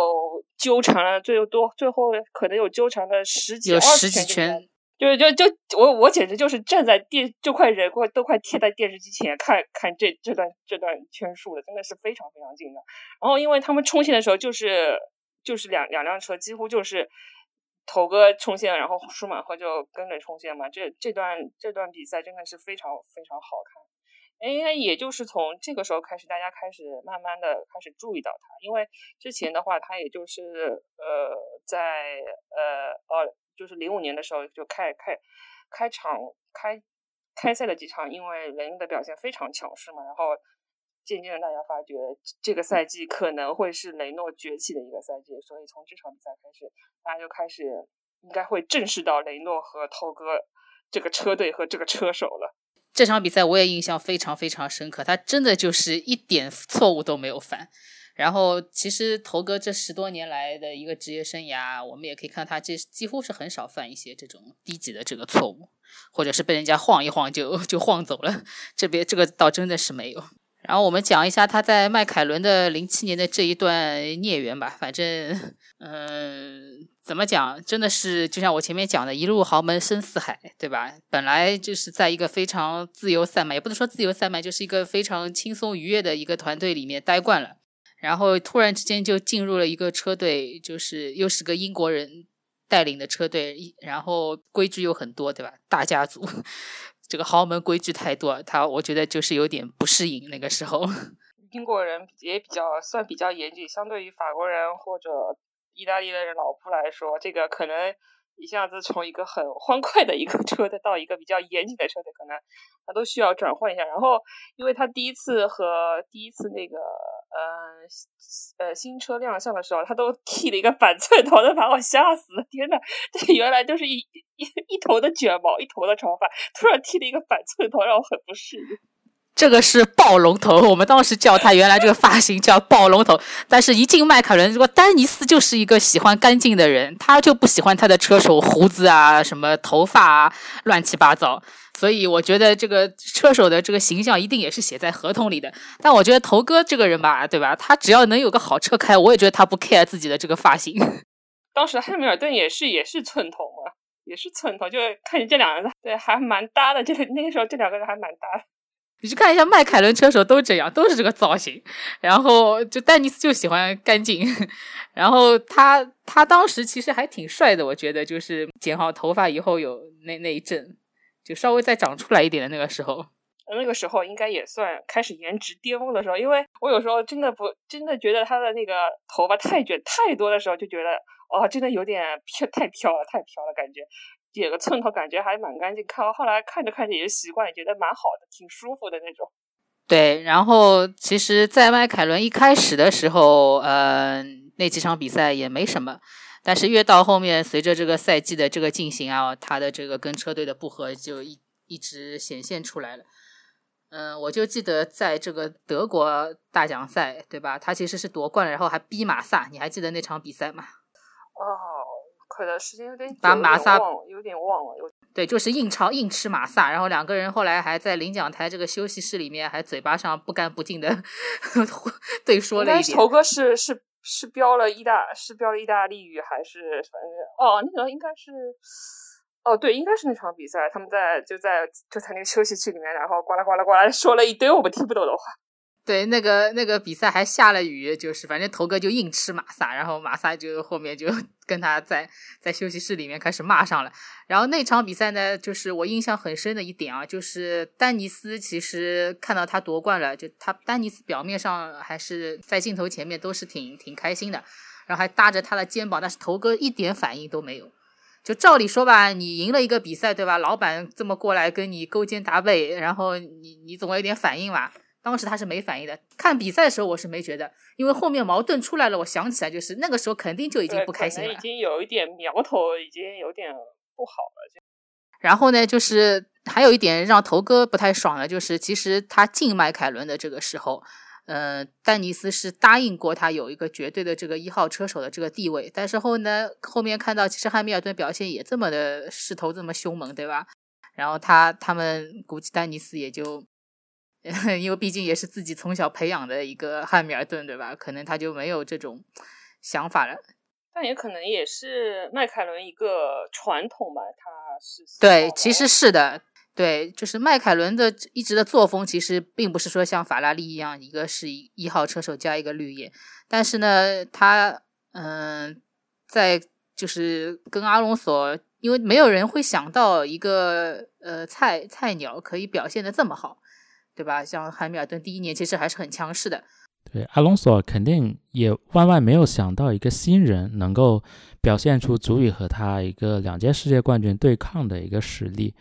纠缠了最多，最后可能有纠缠了十几、有十几圈，就就就我我简直就是站在电，就快人快都快贴在电视机前看看这这段这段圈数的，真的是非常非常紧张。然后因为他们冲线的时候就是。就是两两辆车几乎就是头哥冲线，然后舒马赫就跟着冲线嘛。这这段这段比赛真的是非常非常好看。哎，也就是从这个时候开始，大家开始慢慢的开始注意到他，因为之前的话，他也就是呃在呃呃就是零五年的时候就开开开场开开赛的几场，因为雷诺的表现非常强势嘛，然后。渐渐的，大家发觉这个赛季可能会是雷诺崛起的一个赛季，所以从这场比赛开始，大家就开始应该会正视到雷诺和涛哥这个车队和这个车手了。这场比赛我也印象非常非常深刻，他真的就是一点错误都没有犯。然后，其实头哥这十多年来的一个职业生涯，我们也可以看他这几乎是很少犯一些这种低级的这个错误，或者是被人家晃一晃就就晃走了。这边这个倒真的是没有。然后我们讲一下他在迈凯伦的零七年的这一段孽缘吧。反正，嗯，怎么讲，真的是就像我前面讲的，一路豪门深似海，对吧？本来就是在一个非常自由散漫，也不能说自由散漫，就是一个非常轻松愉悦的一个团队里面待惯了，然后突然之间就进入了一个车队，就是又是个英国人带领的车队，然后规矩又很多，对吧？大家族。这个豪门规矩太多，他我觉得就是有点不适应。那个时候，[LAUGHS] 英国人也比较算比较严谨，相对于法国人或者意大利的人老夫来说，这个可能一下子从一个很欢快的一个车队到一个比较严谨的车队，可能他都需要转换一下。然后，因为他第一次和第一次那个。呃呃，新车亮相的时候，他都剃了一个板寸头，都把我吓死了！天呐，[LAUGHS] 这原来就是一一一头的卷毛，一头的长发，突然剃了一个板寸头，让我很不适应。这个是暴龙头，我们当时叫他原来这个发型叫暴龙头，但是一进迈凯伦，如果丹尼斯就是一个喜欢干净的人，他就不喜欢他的车手胡子啊，什么头发啊，乱七八糟。所以我觉得这个车手的这个形象一定也是写在合同里的。但我觉得头哥这个人吧，对吧？他只要能有个好车开，我也觉得他不 care 自己的这个发型。[LAUGHS] 当时汉密尔顿也是也是寸头嘛，也是寸头，就看见这两个人，对，还蛮搭的。这那个时候这两个人还蛮搭的。你去看一下迈凯伦车手都这样，都是这个造型。然后就丹尼斯就喜欢干净，[LAUGHS] 然后他他当时其实还挺帅的，我觉得就是剪好头发以后有那那一阵。就稍微再长出来一点的那个时候，那个时候应该也算开始颜值巅峰的时候，因为我有时候真的不真的觉得他的那个头发太卷太多的时候，就觉得哦，真的有点飘太飘了，太飘了，感觉剪个寸头感觉还蛮干净。看后来看着看着也就习惯，觉得蛮好的，挺舒服的那种。对，然后其实，在迈凯伦一开始的时候，呃，那几场比赛也没什么。但是越到后面，随着这个赛季的这个进行啊，他的这个跟车队的不和就一一直显现出来了。嗯，我就记得在这个德国大奖赛，对吧？他其实是夺冠了，然后还逼马萨，你还记得那场比赛吗？哦，可能时间有点把马萨有点忘了，有对，就是硬超硬吃马萨，然后两个人后来还在领奖台这个休息室里面，还嘴巴上不干不净的 [LAUGHS] 对说了一点。头哥是是。是标了意大，是标了意大利语还是反正哦，那个应该是哦，对，应该是那场比赛，他们在就在就在那个休息区里面，然后呱啦呱啦呱啦说了一堆我们听不懂的话。对，那个那个比赛还下了雨，就是反正头哥就硬吃马萨，然后马萨就后面就 [LAUGHS] 跟他在在休息室里面开始骂上了。然后那场比赛呢，就是我印象很深的一点啊，就是丹尼斯其实看到他夺冠了，就他丹尼斯表面上还是在镜头前面都是挺挺开心的，然后还搭着他的肩膀，但是头哥一点反应都没有。就照理说吧，你赢了一个比赛，对吧？老板这么过来跟你勾肩搭背，然后你你总要有点反应吧。当时他是没反应的。看比赛的时候我是没觉得，因为后面矛盾出来了，我想起来就是那个时候肯定就已经不开心了，已经有一点苗头，已经有点不好了。然后呢，就是还有一点让头哥不太爽的，就是其实他进迈凯伦的这个时候，呃，丹尼斯是答应过他有一个绝对的这个一号车手的这个地位，但是后呢，后面看到其实汉密尔顿表现也这么的势头这么凶猛，对吧？然后他他们估计丹尼斯也就。[LAUGHS] 因为毕竟也是自己从小培养的一个汉密尔顿，对吧？可能他就没有这种想法了。但也可能也是迈凯伦一个传统吧，他是对，其实是的，对，就是迈凯伦的一直的作风，其实并不是说像法拉利一样，一个是一一号车手加一个绿叶，但是呢，他嗯，在就是跟阿隆索，因为没有人会想到一个呃菜菜鸟可以表现的这么好。对吧？像汉密尔顿第一年其实还是很强势的。对，阿隆索肯定也万万没有想到一个新人能够表现出足以和他一个两届世界冠军对抗的一个实力。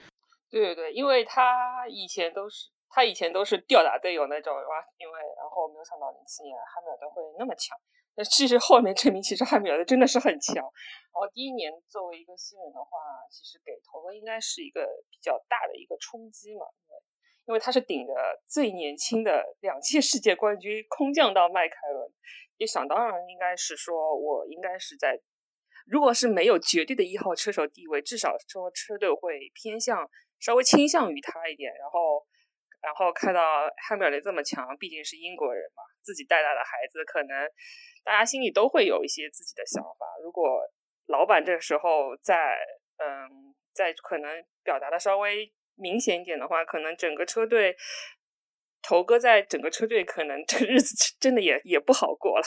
对对对，因为他以前都是他以前都是吊打队友那种哇，因为然后没有想到零七年汉密尔顿会那么强。那其实后面证明，其实汉密尔顿真的是很强。然后第一年作为一个新人的话，其实给头哥应该是一个比较大的一个冲击嘛。因为他是顶着最年轻的 [LAUGHS] 两届世界冠军空降到迈凯伦，也想当然应该是说，我应该是在，如果是没有绝对的一号车手地位，至少说车队会偏向稍微倾向于他一点。然后，然后看到汉密尔顿这么强，毕竟是英国人嘛，自己带大的孩子，可能大家心里都会有一些自己的想法。如果老板这时候在，嗯，在可能表达的稍微。明显一点的话，可能整个车队头哥在整个车队，可能 [LAUGHS] 这日子真的也也不好过了。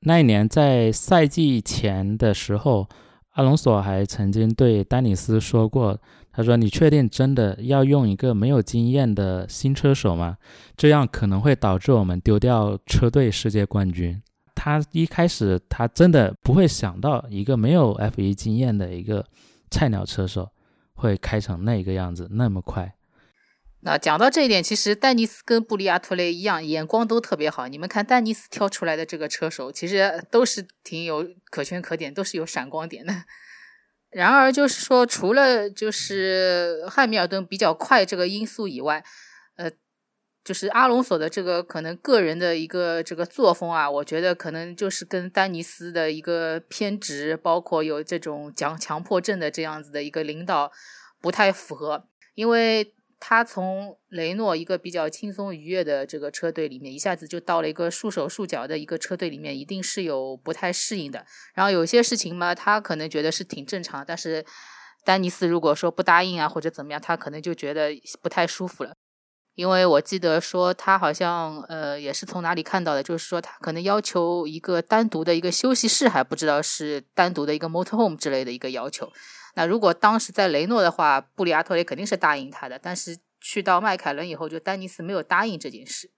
那一年在赛季前的时候，阿隆索还曾经对丹尼斯说过：“他说，你确定真的要用一个没有经验的新车手吗？这样可能会导致我们丢掉车队世界冠军。”他一开始他真的不会想到一个没有 F1 经验的一个菜鸟车手。会开成那个样子那么快？那讲到这一点，其实丹尼斯跟布里亚托雷一样，眼光都特别好。你们看丹尼斯挑出来的这个车手，其实都是挺有可圈可点，都是有闪光点的。然而，就是说，除了就是汉密尔顿比较快这个因素以外，就是阿隆索的这个可能个人的一个这个作风啊，我觉得可能就是跟丹尼斯的一个偏执，包括有这种讲强迫症的这样子的一个领导不太符合，因为他从雷诺一个比较轻松愉悦的这个车队里面，一下子就到了一个束手束脚的一个车队里面，一定是有不太适应的。然后有些事情嘛，他可能觉得是挺正常，但是丹尼斯如果说不答应啊或者怎么样，他可能就觉得不太舒服了。因为我记得说他好像呃也是从哪里看到的，就是说他可能要求一个单独的一个休息室，还不知道是单独的一个 motorhome 之类的一个要求。那如果当时在雷诺的话，布里亚托雷肯定是答应他的，但是去到迈凯伦以后，就丹尼斯没有答应这件事，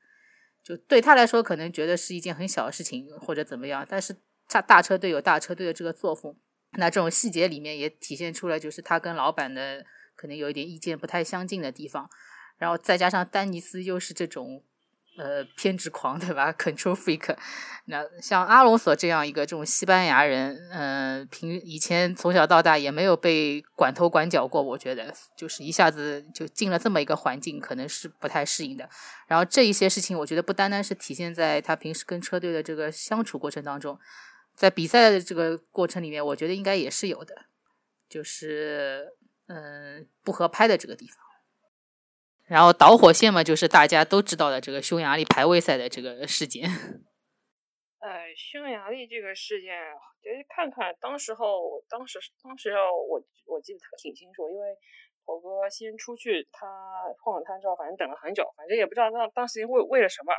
就对他来说可能觉得是一件很小的事情或者怎么样。但是大大车队有大车队的这个作风，那这种细节里面也体现出来，就是他跟老板的可能有一点意见不太相近的地方。然后再加上丹尼斯又是这种，呃，偏执狂，对吧？[LAUGHS] Control freak。那像阿隆索这样一个这种西班牙人，嗯，平以前从小到大也没有被管头管脚过，我觉得就是一下子就进了这么一个环境，可能是不太适应的。然后这一些事情，我觉得不单单是体现在他平时跟车队的这个相处过程当中，在比赛的这个过程里面，我觉得应该也是有的，就是嗯不合拍的这个地方。然后导火线嘛，就是大家都知道的这个匈牙利排位赛的这个事件。[LAUGHS] 呃，匈牙利这个事件，就是看看当时候，当时当时候我我记得挺清楚，因为头哥先出去，他换了他照，反正等了很久，反正也不知道当当时为为了什么，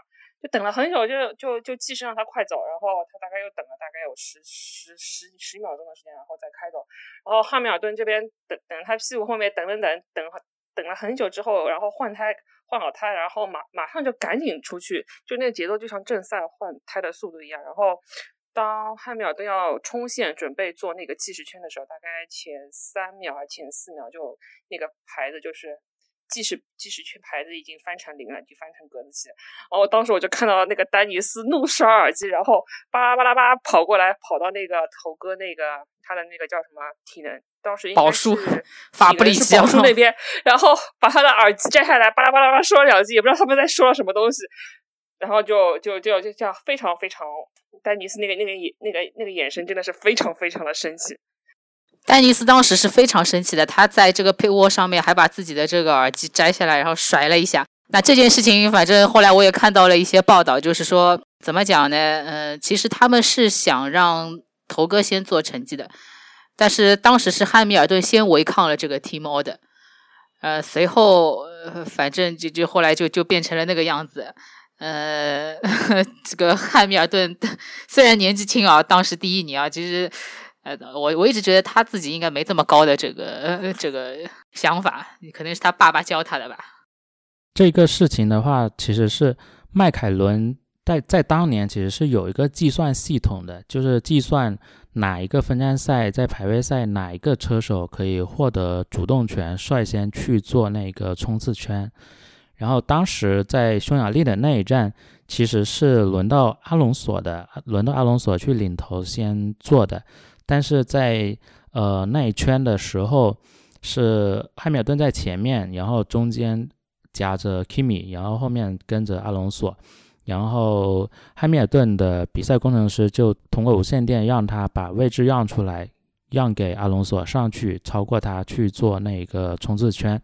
就等了很久，就就就计时让他快走，然后他大概又等了大概有十十十十秒钟的时间，然后再开走。然后汉密尔顿这边等等他屁股后面等等等等等了很久之后，然后换胎换好胎，然后马马上就赶紧出去，就那个节奏就像正赛换胎的速度一样。然后当汉密尔顿要冲线准备做那个计时圈的时候，大概前三秒还前四秒，就那个牌子就是。计时计时圈牌子已经翻成零了，就翻成格子棋。然后当时我就看到那个丹尼斯怒摔耳机，然后巴拉巴拉巴拉跑过来，跑到那个头哥那个他的那个叫什么体能，当时宝树法布里奇宝树那边，[LAUGHS] 然后把他的耳机摘下来，巴拉巴拉巴拉说了两句，也不知道他们在说了什么东西，然后就就就就叫非常非常丹尼斯那个那个眼那个那个眼神真的是非常非常的生气。丹尼斯当时是非常生气的，他在这个被窝上面还把自己的这个耳机摘下来，然后甩了一下。那这件事情，反正后来我也看到了一些报道，就是说怎么讲呢？呃，其实他们是想让头哥先做成绩的，但是当时是汉密尔顿先违抗了这个 team order，呃，随后反正就就后来就就变成了那个样子。呃，[LAUGHS] 这个汉密尔顿 [LAUGHS] 虽然年纪轻啊，当时第一年啊，其实。呃我我一直觉得他自己应该没这么高的这个这个想法，可能是他爸爸教他的吧。这个事情的话，其实是迈凯伦在在当年其实是有一个计算系统的，就是计算哪一个分站赛在排位赛哪一个车手可以获得主动权，率先去做那个冲刺圈。然后当时在匈牙利的那一站，其实是轮到阿隆索的，轮到阿隆索去领头先做的。但是在呃那一圈的时候，是汉密尔顿在前面，然后中间夹着 Kimi，然后后面跟着阿隆索，然后汉密尔顿的比赛工程师就通过无线电让他把位置让出来，让给阿隆索上去超过他去做那个冲刺圈。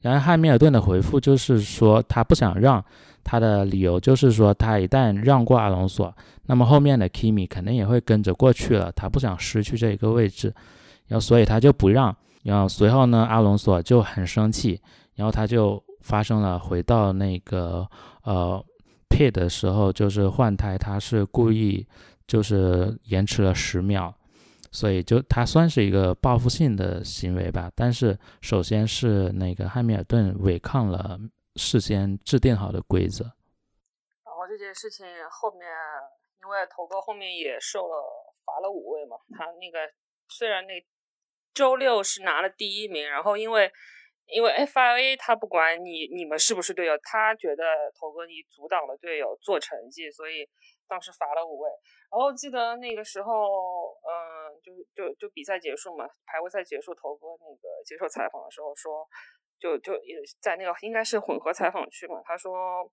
然后汉密尔顿的回复就是说他不想让。他的理由就是说，他一旦让过阿隆索，那么后面的 Kimi 肯定也会跟着过去了，他不想失去这一个位置，然后所以他就不让。然后随后呢，阿隆索就很生气，然后他就发生了回到那个呃 pit 的时候，就是换胎，他是故意就是延迟了十秒，所以就他算是一个报复性的行为吧。但是首先是那个汉密尔顿违抗了。事先制定好的规则，然后这件事情后面，因为头哥后面也受了罚了五位嘛，他那个虽然那周六是拿了第一名，然后因为因为 FIA 他不管你你们是不是队友，他觉得头哥你阻挡了队友做成绩，所以当时罚了五位。然后记得那个时候，嗯，就就就比赛结束嘛，排位赛结束，头哥那个接受采访的时候说。就就也在那个应该是混合采访区嘛，他说，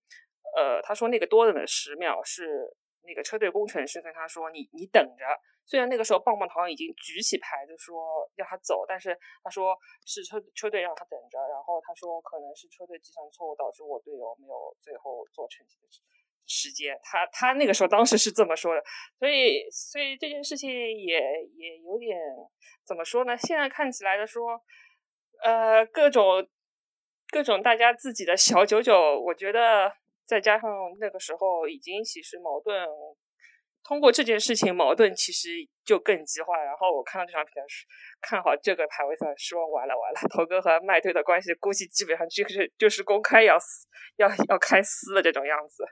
呃，他说那个多等的十秒是那个车队工程师跟他说，你你等着。虽然那个时候棒棒糖已经举起牌子说让他走，但是他说是车车队让他等着。然后他说可能是车队计算错误导致我队友没有最后做成绩的时间。他他那个时候当时是这么说的，所以所以这件事情也也有点怎么说呢？现在看起来的说。呃，各种各种大家自己的小九九，我觉得再加上那个时候已经其实矛盾，通过这件事情矛盾其实就更激化。然后我看到这场比赛是看好这个排位赛，说完了完了，头哥和麦队的关系估计基本上就是就是公开要撕要要开撕的这种样子。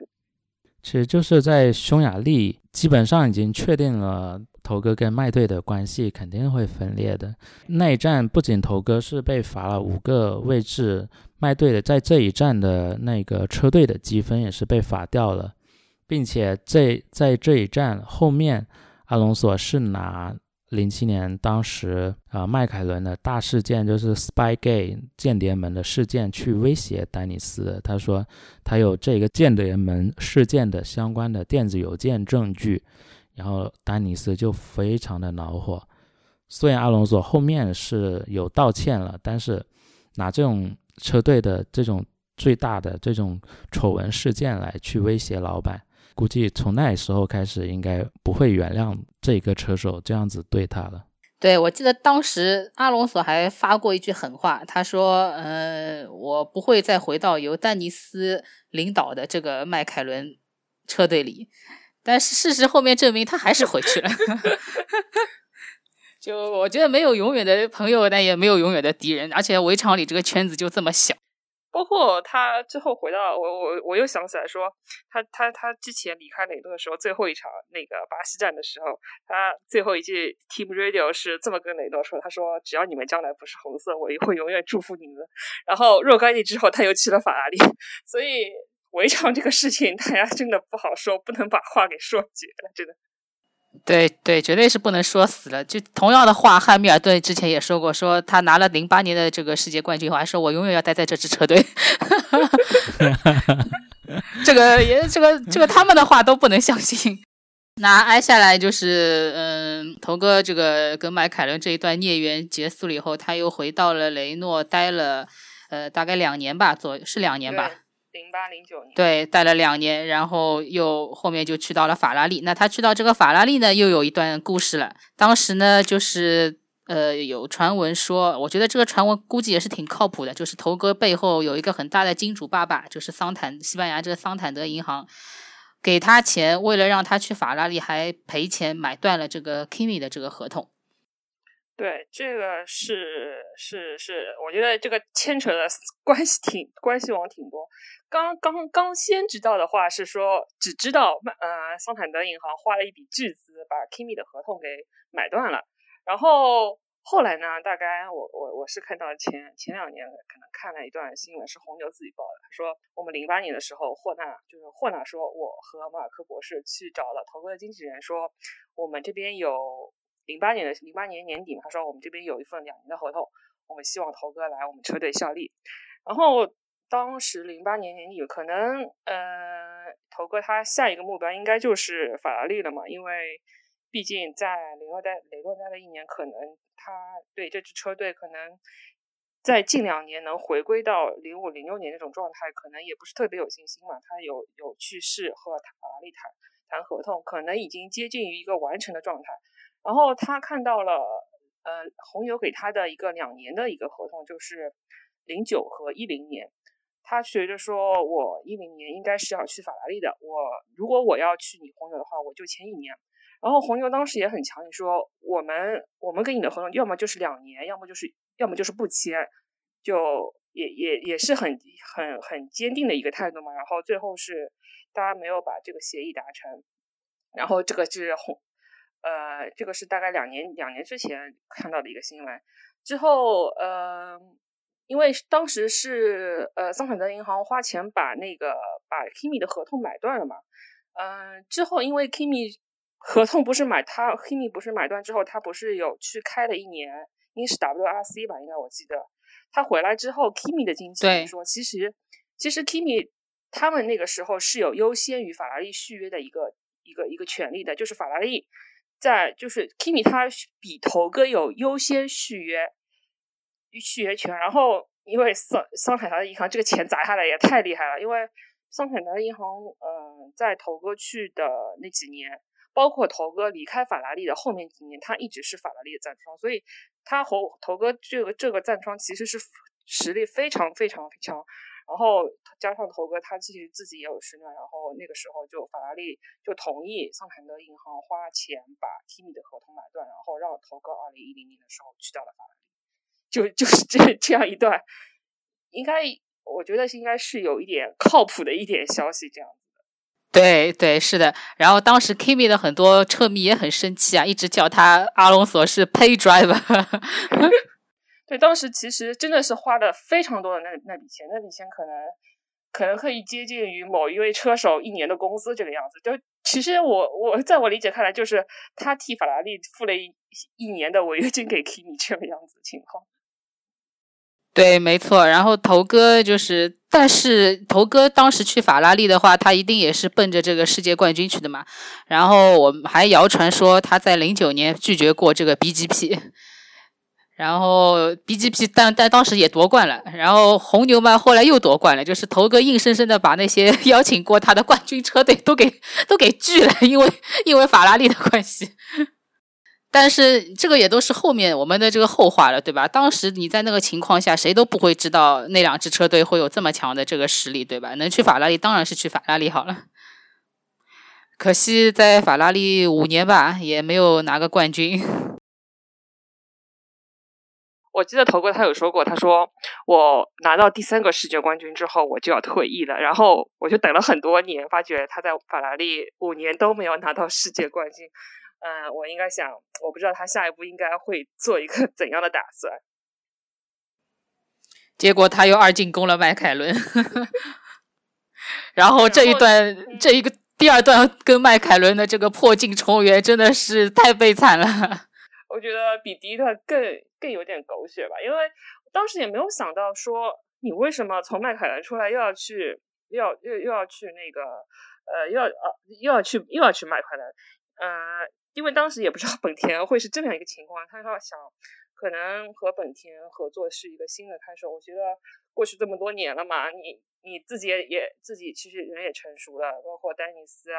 其实就是在匈牙利，基本上已经确定了。头哥跟麦队的关系肯定会分裂的。那一战不仅头哥是被罚了五个位置，麦队的在这一战的那个车队的积分也是被罚掉了，并且这在这一战后面，阿隆索是拿零七年当时啊迈凯伦的大事件，就是 Spygate 间谍门的事件去威胁丹尼斯。他说他有这个间谍门事件的相关的电子邮件证据。然后丹尼斯就非常的恼火，虽然阿隆索后面是有道歉了，但是拿这种车队的这种最大的这种丑闻事件来去威胁老板，估计从那时候开始应该不会原谅这个车手这样子对他了。对，我记得当时阿隆索还发过一句狠话，他说：“呃，我不会再回到由丹尼斯领导的这个迈凯伦车队里。但是事实后面证明，他还是回去了。[LAUGHS] 就我觉得没有永远的朋友，但也没有永远的敌人，而且围场里这个圈子就这么小。包括他最后回到我我我又想起来说，他他他之前离开雷诺的时候，最后一场那个巴西站的时候，他最后一句 Team Radio 是这么跟雷诺说：“他说只要你们将来不是红色，我也会永远祝福你们。”然后若干年之后，他又去了法拉利，所以围场这个事情，大家真的不好说，不能把话给说绝了，真的。对对，绝对是不能说死了。就同样的话，汉密尔顿之前也说过，说他拿了零八年的这个世界冠军后，还说我永远要待在这支车队。[LAUGHS] 这个也，这个这个他们的话都不能相信。那挨下来就是，嗯，头哥这个跟迈凯伦这一段孽缘结束了以后，他又回到了雷诺待了，呃，大概两年吧，左是两年吧。零八零九年，对，待了两年，然后又后面就去到了法拉利。那他去到这个法拉利呢，又有一段故事了。当时呢，就是呃，有传闻说，我觉得这个传闻估计也是挺靠谱的，就是头哥背后有一个很大的金主爸爸，就是桑坦，西班牙这个桑坦德银行，给他钱，为了让他去法拉利，还赔钱买断了这个 Kimi 的这个合同。对，这个是是是，我觉得这个牵扯的关系挺关系网挺多。刚刚刚先知道的话是说，只知道呃桑坦德银行花了一笔巨资把 Kimi 的合同给买断了。然后后来呢，大概我我我是看到前前两年可能看了一段新闻，是红牛自己报的，说我们零八年的时候，霍纳就是霍纳说，我和马尔科博士去找了头哥的经纪人，说我们这边有零八年的零八年年底嘛，他说我们这边有一份两年的合同，我们希望头哥来我们车队效力。然后。当时零八年年底，可能呃，头哥他下一个目标应该就是法拉利了嘛，因为毕竟在雷诺待雷诺待了一年，可能他对这支车队可能在近两年能回归到零五零六年那种状态，可能也不是特别有信心嘛。他有有去试和法拉利谈谈合同，可能已经接近于一个完成的状态。然后他看到了呃红牛给他的一个两年的一个合同，就是零九和一零年。他觉得说，我一零年应该是要去法拉利的。我如果我要去你红牛的话，我就签一年。然后红牛当时也很强硬，说我们我们跟你的合同要么就是两年，要么就是要么就是不签，就也也也是很很很坚定的一个态度嘛。然后最后是大家没有把这个协议达成。然后这个是红，呃，这个是大概两年两年之前看到的一个新闻。之后，嗯。因为当时是呃桑坦德银行花钱把那个把 Kimi 的合同买断了嘛，嗯，之后因为 Kimi 合同不是买他 Kimi 不是买断之后，他不是有去开了一年，应该是 WRC 吧，应该我记得他回来之后，Kimi 的经纪人说，其实其实 Kimi 他们那个时候是有优先于法拉利续约的一个一个一个权利的，就是法拉利在就是 Kimi 他比头哥有优先续约。续约权，然后因为桑桑坦达银行这个钱砸下来也太厉害了，因为桑坦达银行，嗯，在头哥去的那几年，包括头哥离开法拉利的后面几年，他一直是法拉利的赞助商，所以他和头哥这个这个赞助商其实是实力非常非常强，然后加上头哥他其实自己也有实力，然后那个时候就法拉利就同意桑坦德银行花钱把 Kimi 的合同买断，然后让头哥二零一零年的时候去掉了法拉利。就 [LAUGHS] 就是这这样一段，应该我觉得是应该是有一点靠谱的一点消息这样子的。对对是的，然后当时 Kimi 的很多车迷也很生气啊，一直叫他阿隆索是 Pay Driver。[LAUGHS] 对，当时其实真的是花了非常多的那那笔钱，那笔钱可能可能可以接近于某一位车手一年的工资这个样子。就其实我我在我理解看来，就是他替法拉利付了一一年的违约金给 Kimi 这个样子情况。对，没错。然后头哥就是，但是头哥当时去法拉利的话，他一定也是奔着这个世界冠军去的嘛。然后我们还谣传说他在零九年拒绝过这个 BGP，然后 BGP 但但当时也夺冠了。然后红牛嘛，后来又夺冠了，就是头哥硬生生的把那些 [LAUGHS] 邀请过他的冠军车队都给都给拒了，因为因为法拉利的关系。但是这个也都是后面我们的这个后话了，对吧？当时你在那个情况下，谁都不会知道那两支车队会有这么强的这个实力，对吧？能去法拉利当然是去法拉利好了。可惜在法拉利五年吧，也没有拿个冠军。[LAUGHS] 我记得头哥他有说过，他说我拿到第三个世界冠军之后，我就要退役了。然后我就等了很多年，发觉他在法拉利五年都没有拿到世界冠军。嗯，我应该想，我不知道他下一步应该会做一个 [LAUGHS] 怎样的打算。结果他又二进攻了迈凯伦，[LAUGHS] 然后这一段这一个第二段跟迈凯伦的这个破镜重圆，真的是太悲惨了。[LAUGHS] 我觉得比第一段更更有点狗血吧，因为当时也没有想到说你为什么从迈凯伦出来又要去又要又又要去那个呃又要呃又要去又要去迈凯伦，呃，因为当时也不知道本田会是这样一个情况，他要想可能和本田合作是一个新的开始。我觉得过去这么多年了嘛，你你自己也也自己其实人也成熟了，包括丹尼斯啊。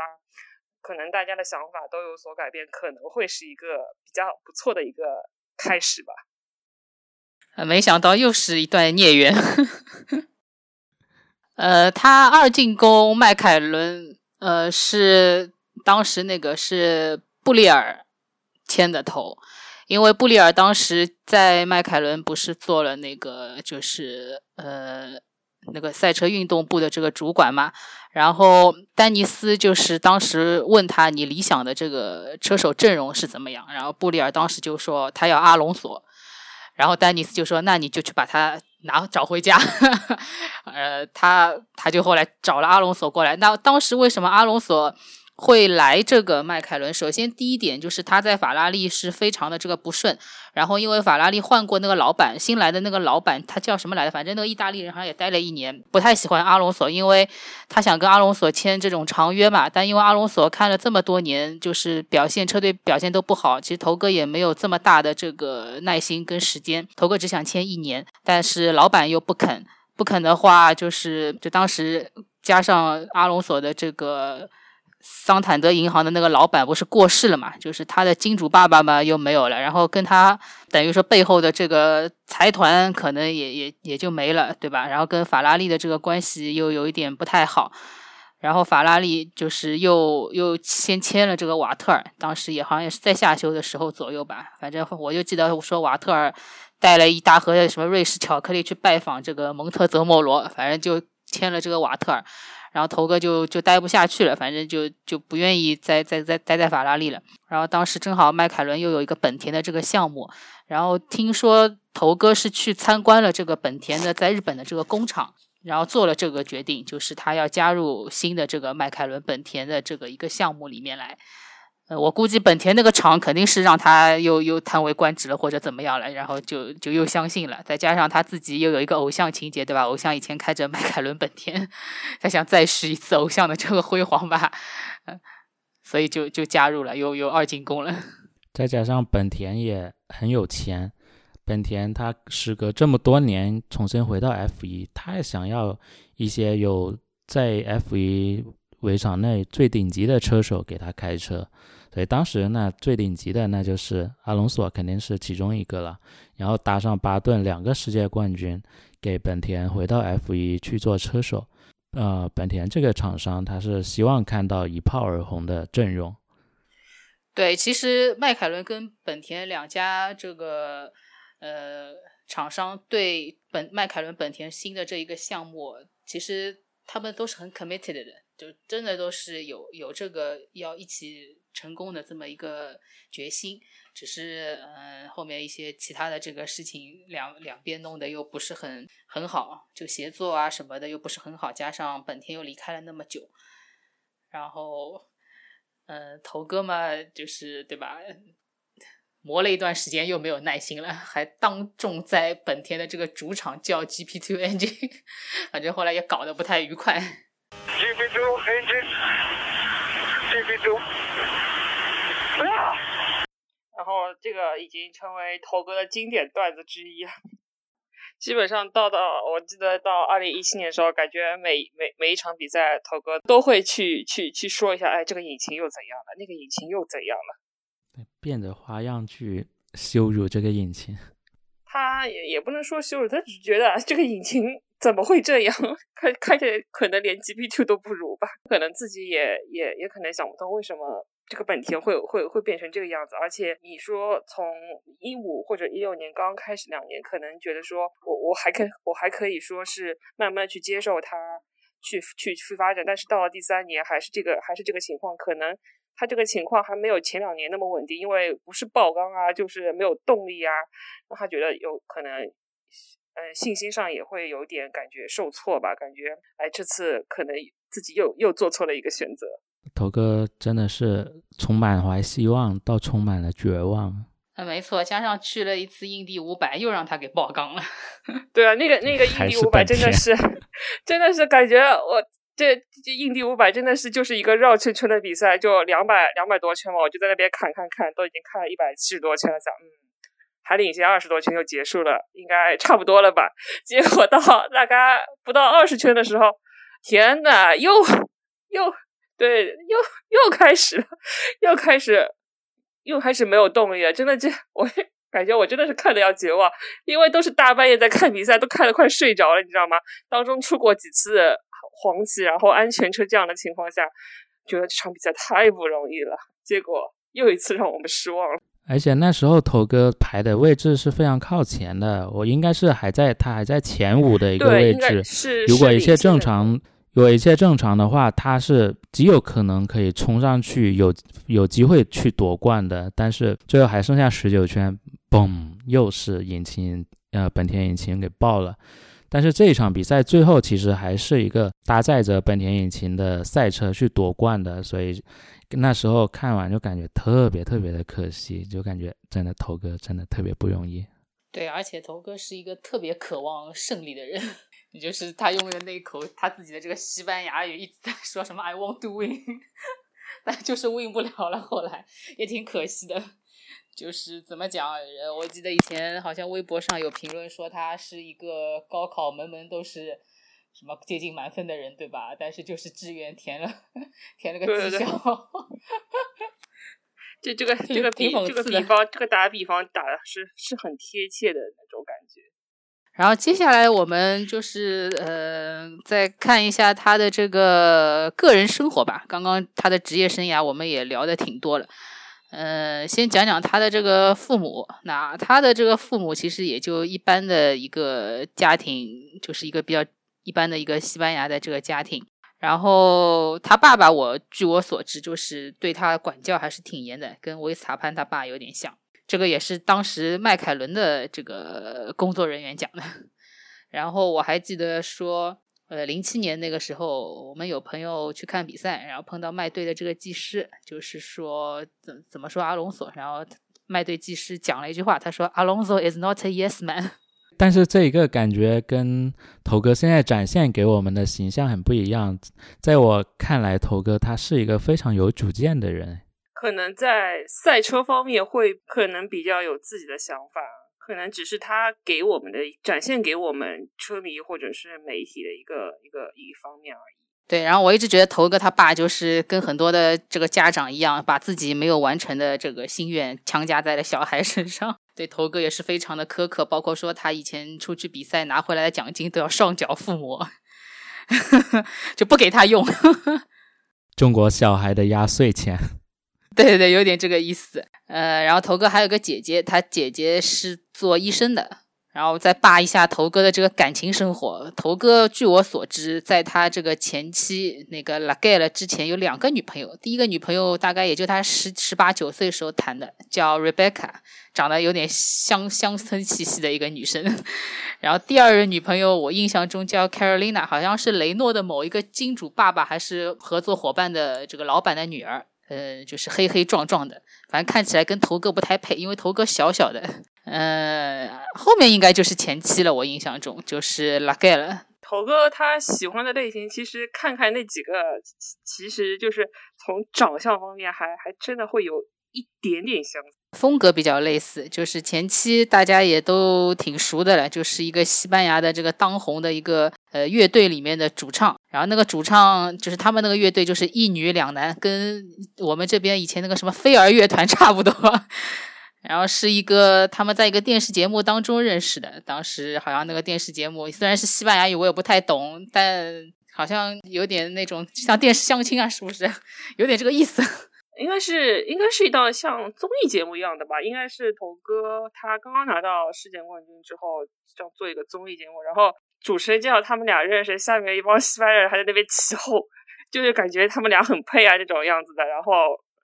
可能大家的想法都有所改变，可能会是一个比较不错的一个开始吧。没想到又是一段孽缘。[LAUGHS] 呃，他二进攻迈凯伦，呃，是当时那个是布利尔牵的头，因为布利尔当时在迈凯伦不是做了那个就是呃。那个赛车运动部的这个主管嘛，然后丹尼斯就是当时问他你理想的这个车手阵容是怎么样，然后布里尔当时就说他要阿隆索，然后丹尼斯就说那你就去把他拿找回家，[LAUGHS] 呃，他他就后来找了阿隆索过来，那当时为什么阿隆索？会来这个迈凯伦。首先，第一点就是他在法拉利是非常的这个不顺。然后，因为法拉利换过那个老板，新来的那个老板他叫什么来着？反正那个意大利人好像也待了一年，不太喜欢阿隆索，因为他想跟阿隆索签这种长约嘛。但因为阿隆索看了这么多年，就是表现车队表现都不好，其实头哥也没有这么大的这个耐心跟时间。头哥只想签一年，但是老板又不肯，不肯的话，就是就当时加上阿隆索的这个。桑坦德银行的那个老板不是过世了嘛？就是他的金主爸爸嘛又没有了，然后跟他等于说背后的这个财团可能也也也就没了，对吧？然后跟法拉利的这个关系又有一点不太好，然后法拉利就是又又先签了这个瓦特尔，当时也好像也是在夏休的时候左右吧，反正我就记得说瓦特尔带了一大盒什么瑞士巧克力去拜访这个蒙特泽莫罗，反正就签了这个瓦特尔。然后头哥就就待不下去了，反正就就不愿意再再再待在法拉利了。然后当时正好迈凯伦又有一个本田的这个项目，然后听说头哥是去参观了这个本田的在日本的这个工厂，然后做了这个决定，就是他要加入新的这个迈凯伦本田的这个一个项目里面来。呃，我估计本田那个厂肯定是让他又又叹为观止了，或者怎么样了，然后就就又相信了。再加上他自己又有一个偶像情节，对吧？偶像以前开着迈凯伦本田，他想再试一次偶像的这个辉煌吧，嗯，所以就就加入了，又又二进宫了。再加上本田也很有钱，本田他时隔这么多年重新回到 F 一，他也想要一些有在 F 一围场内最顶级的车手给他开车。所以当时那最顶级的那就是阿隆索，肯定是其中一个了。然后搭上巴顿两个世界冠军，给本田回到 F1 去做车手。呃，本田这个厂商他是希望看到一炮而红的阵容。对，其实迈凯伦跟本田两家这个呃厂商对本迈凯伦本田新的这一个项目，其实他们都是很 committed 的人，就真的都是有有这个要一起。成功的这么一个决心，只是嗯后面一些其他的这个事情两两边弄得又不是很很好，就协作啊什么的又不是很好，加上本田又离开了那么久，然后嗯头哥嘛就是对吧，磨了一段时间又没有耐心了，还当众在本田的这个主场叫 GP2 engine，反正后来也搞得不太愉快。GP2 engine，GP2。然后这个已经成为头哥的经典段子之一。基本上到到我记得到二零一七年的时候，感觉每每每一场比赛，头哥都会去去去说一下，哎，这个引擎又怎样了，那个引擎又怎样了，变着花样去羞辱这个引擎。他也也不能说羞辱，他只觉得这个引擎怎么会这样？[LAUGHS] 看看着可能连 GP Two 都不如吧？可能自己也也也可能想不通为什么这个本田会会会变成这个样子。而且你说从一五或者一六年刚刚开始两年，可能觉得说我我还可我还可以说是慢慢去接受它，去去去发展。但是到了第三年，还是这个还是这个情况，可能它这个情况还没有前两年那么稳定，因为不是爆缸啊，就是没有动力啊，让他觉得有可能。嗯，信心上也会有点感觉受挫吧？感觉哎，这次可能自己又又做错了一个选择。头哥真的是从满怀希望到充满了绝望。嗯，没错，加上去了一次印第五百，又让他给爆缸了。[LAUGHS] 对啊，那个那个印第五百真的是，[LAUGHS] 真的是感觉我这这印第五百真的是就是一个绕圈圈的比赛，就两百两百多圈嘛，我就在那边看看看，都已经看了一百七十多圈了，想嗯。还领先二十多圈就结束了，应该差不多了吧？[LAUGHS] 结果到大概不到二十圈的时候，天呐，又又对，又又开始了，又开始又开始没有动力了。真的，这我感觉我真的是看的要绝望，因为都是大半夜在看比赛，都看的快睡着了，你知道吗？当中出过几次黄旗，然后安全车这样的情况下，觉得这场比赛太不容易了。结果又一次让我们失望了。而且那时候头哥排的位置是非常靠前的，我应该是还在他还在前五的一个位置。是，如果一切正常，如果一切正常的话，他是极有可能可以冲上去，有有机会去夺冠的。但是最后还剩下十九圈，嘣，又是引擎呃本田引擎给爆了。但是这一场比赛最后其实还是一个搭载着本田引擎的赛车去夺冠的，所以。那时候看完就感觉特别特别的可惜，就感觉真的头哥真的特别不容易。对，而且头哥是一个特别渴望胜利的人，[LAUGHS] 也就是他用的那一口他自己的这个西班牙语一直在说什么 “I want to win”，[LAUGHS] 但就是 win 不了了。后来也挺可惜的，就是怎么讲？我记得以前好像微博上有评论说他是一个高考门门都是。什么接近满分的人，对吧？但是就是志愿填了，填了个技校。[LAUGHS] 这这个这个比这个比方，这个打比方打的是是很贴切的那种感觉。然后接下来我们就是呃，再看一下他的这个个人生活吧。刚刚他的职业生涯我们也聊的挺多了。呃，先讲讲他的这个父母。那他的这个父母其实也就一般的一个家庭，就是一个比较。一般的一个西班牙的这个家庭，然后他爸爸，我据我所知，就是对他管教还是挺严的，跟维斯塔潘他爸有点像。这个也是当时迈凯伦的这个工作人员讲的。[LAUGHS] 然后我还记得说，呃，零七年那个时候，我们有朋友去看比赛，然后碰到麦队的这个技师，就是说怎怎么说阿隆索，然后麦队技师讲了一句话，他说：“阿隆索 is not a yes man。” [LAUGHS] 但是这一个感觉跟头哥现在展现给我们的形象很不一样。在我看来，头哥他是一个非常有主见的人，可能在赛车方面会可能比较有自己的想法，可能只是他给我们的展现给我们车迷或者是媒体的一个一个一方面而已。对，然后我一直觉得头哥他爸就是跟很多的这个家长一样，把自己没有完成的这个心愿强加在了小孩身上。对头哥也是非常的苛刻，包括说他以前出去比赛拿回来的奖金都要上缴父母，[LAUGHS] 就不给他用。中国小孩的压岁钱。[LAUGHS] 对对对，有点这个意思。呃，然后头哥还有个姐姐，他姐姐是做医生的。然后再扒一下头哥的这个感情生活。头哥据我所知，在他这个前妻那个拉盖了之前，有两个女朋友。第一个女朋友大概也就他十十八九岁时候谈的，叫 Rebecca，长得有点乡乡村气息的一个女生。[LAUGHS] 然后第二任女朋友，我印象中叫 Carolina，好像是雷诺的某一个金主爸爸还是合作伙伴的这个老板的女儿。呃，就是黑黑壮壮的，反正看起来跟头哥不太配，因为头哥小小的。呃，后面应该就是前期了，我印象中就是拉盖了。头哥他喜欢的类型，其实看看那几个，其实就是从长相方面，还还真的会有一点点相似。风格比较类似，就是前期大家也都挺熟的了，就是一个西班牙的这个当红的一个呃乐队里面的主唱，然后那个主唱就是他们那个乐队就是一女两男，跟我们这边以前那个什么飞儿乐团 [LAUGHS] 差不多。然后是一个他们在一个电视节目当中认识的，当时好像那个电视节目虽然是西班牙语，我也不太懂，但好像有点那种像电视相亲啊，是不是？[LAUGHS] 有点这个意思。应该是应该是一档像综艺节目一样的吧？应该是头哥他刚刚拿到世界冠军之后，要做一个综艺节目，然后主持人介绍他们俩认识，下面一帮西班牙人还在那边起哄，就是感觉他们俩很配啊这种样子的，然后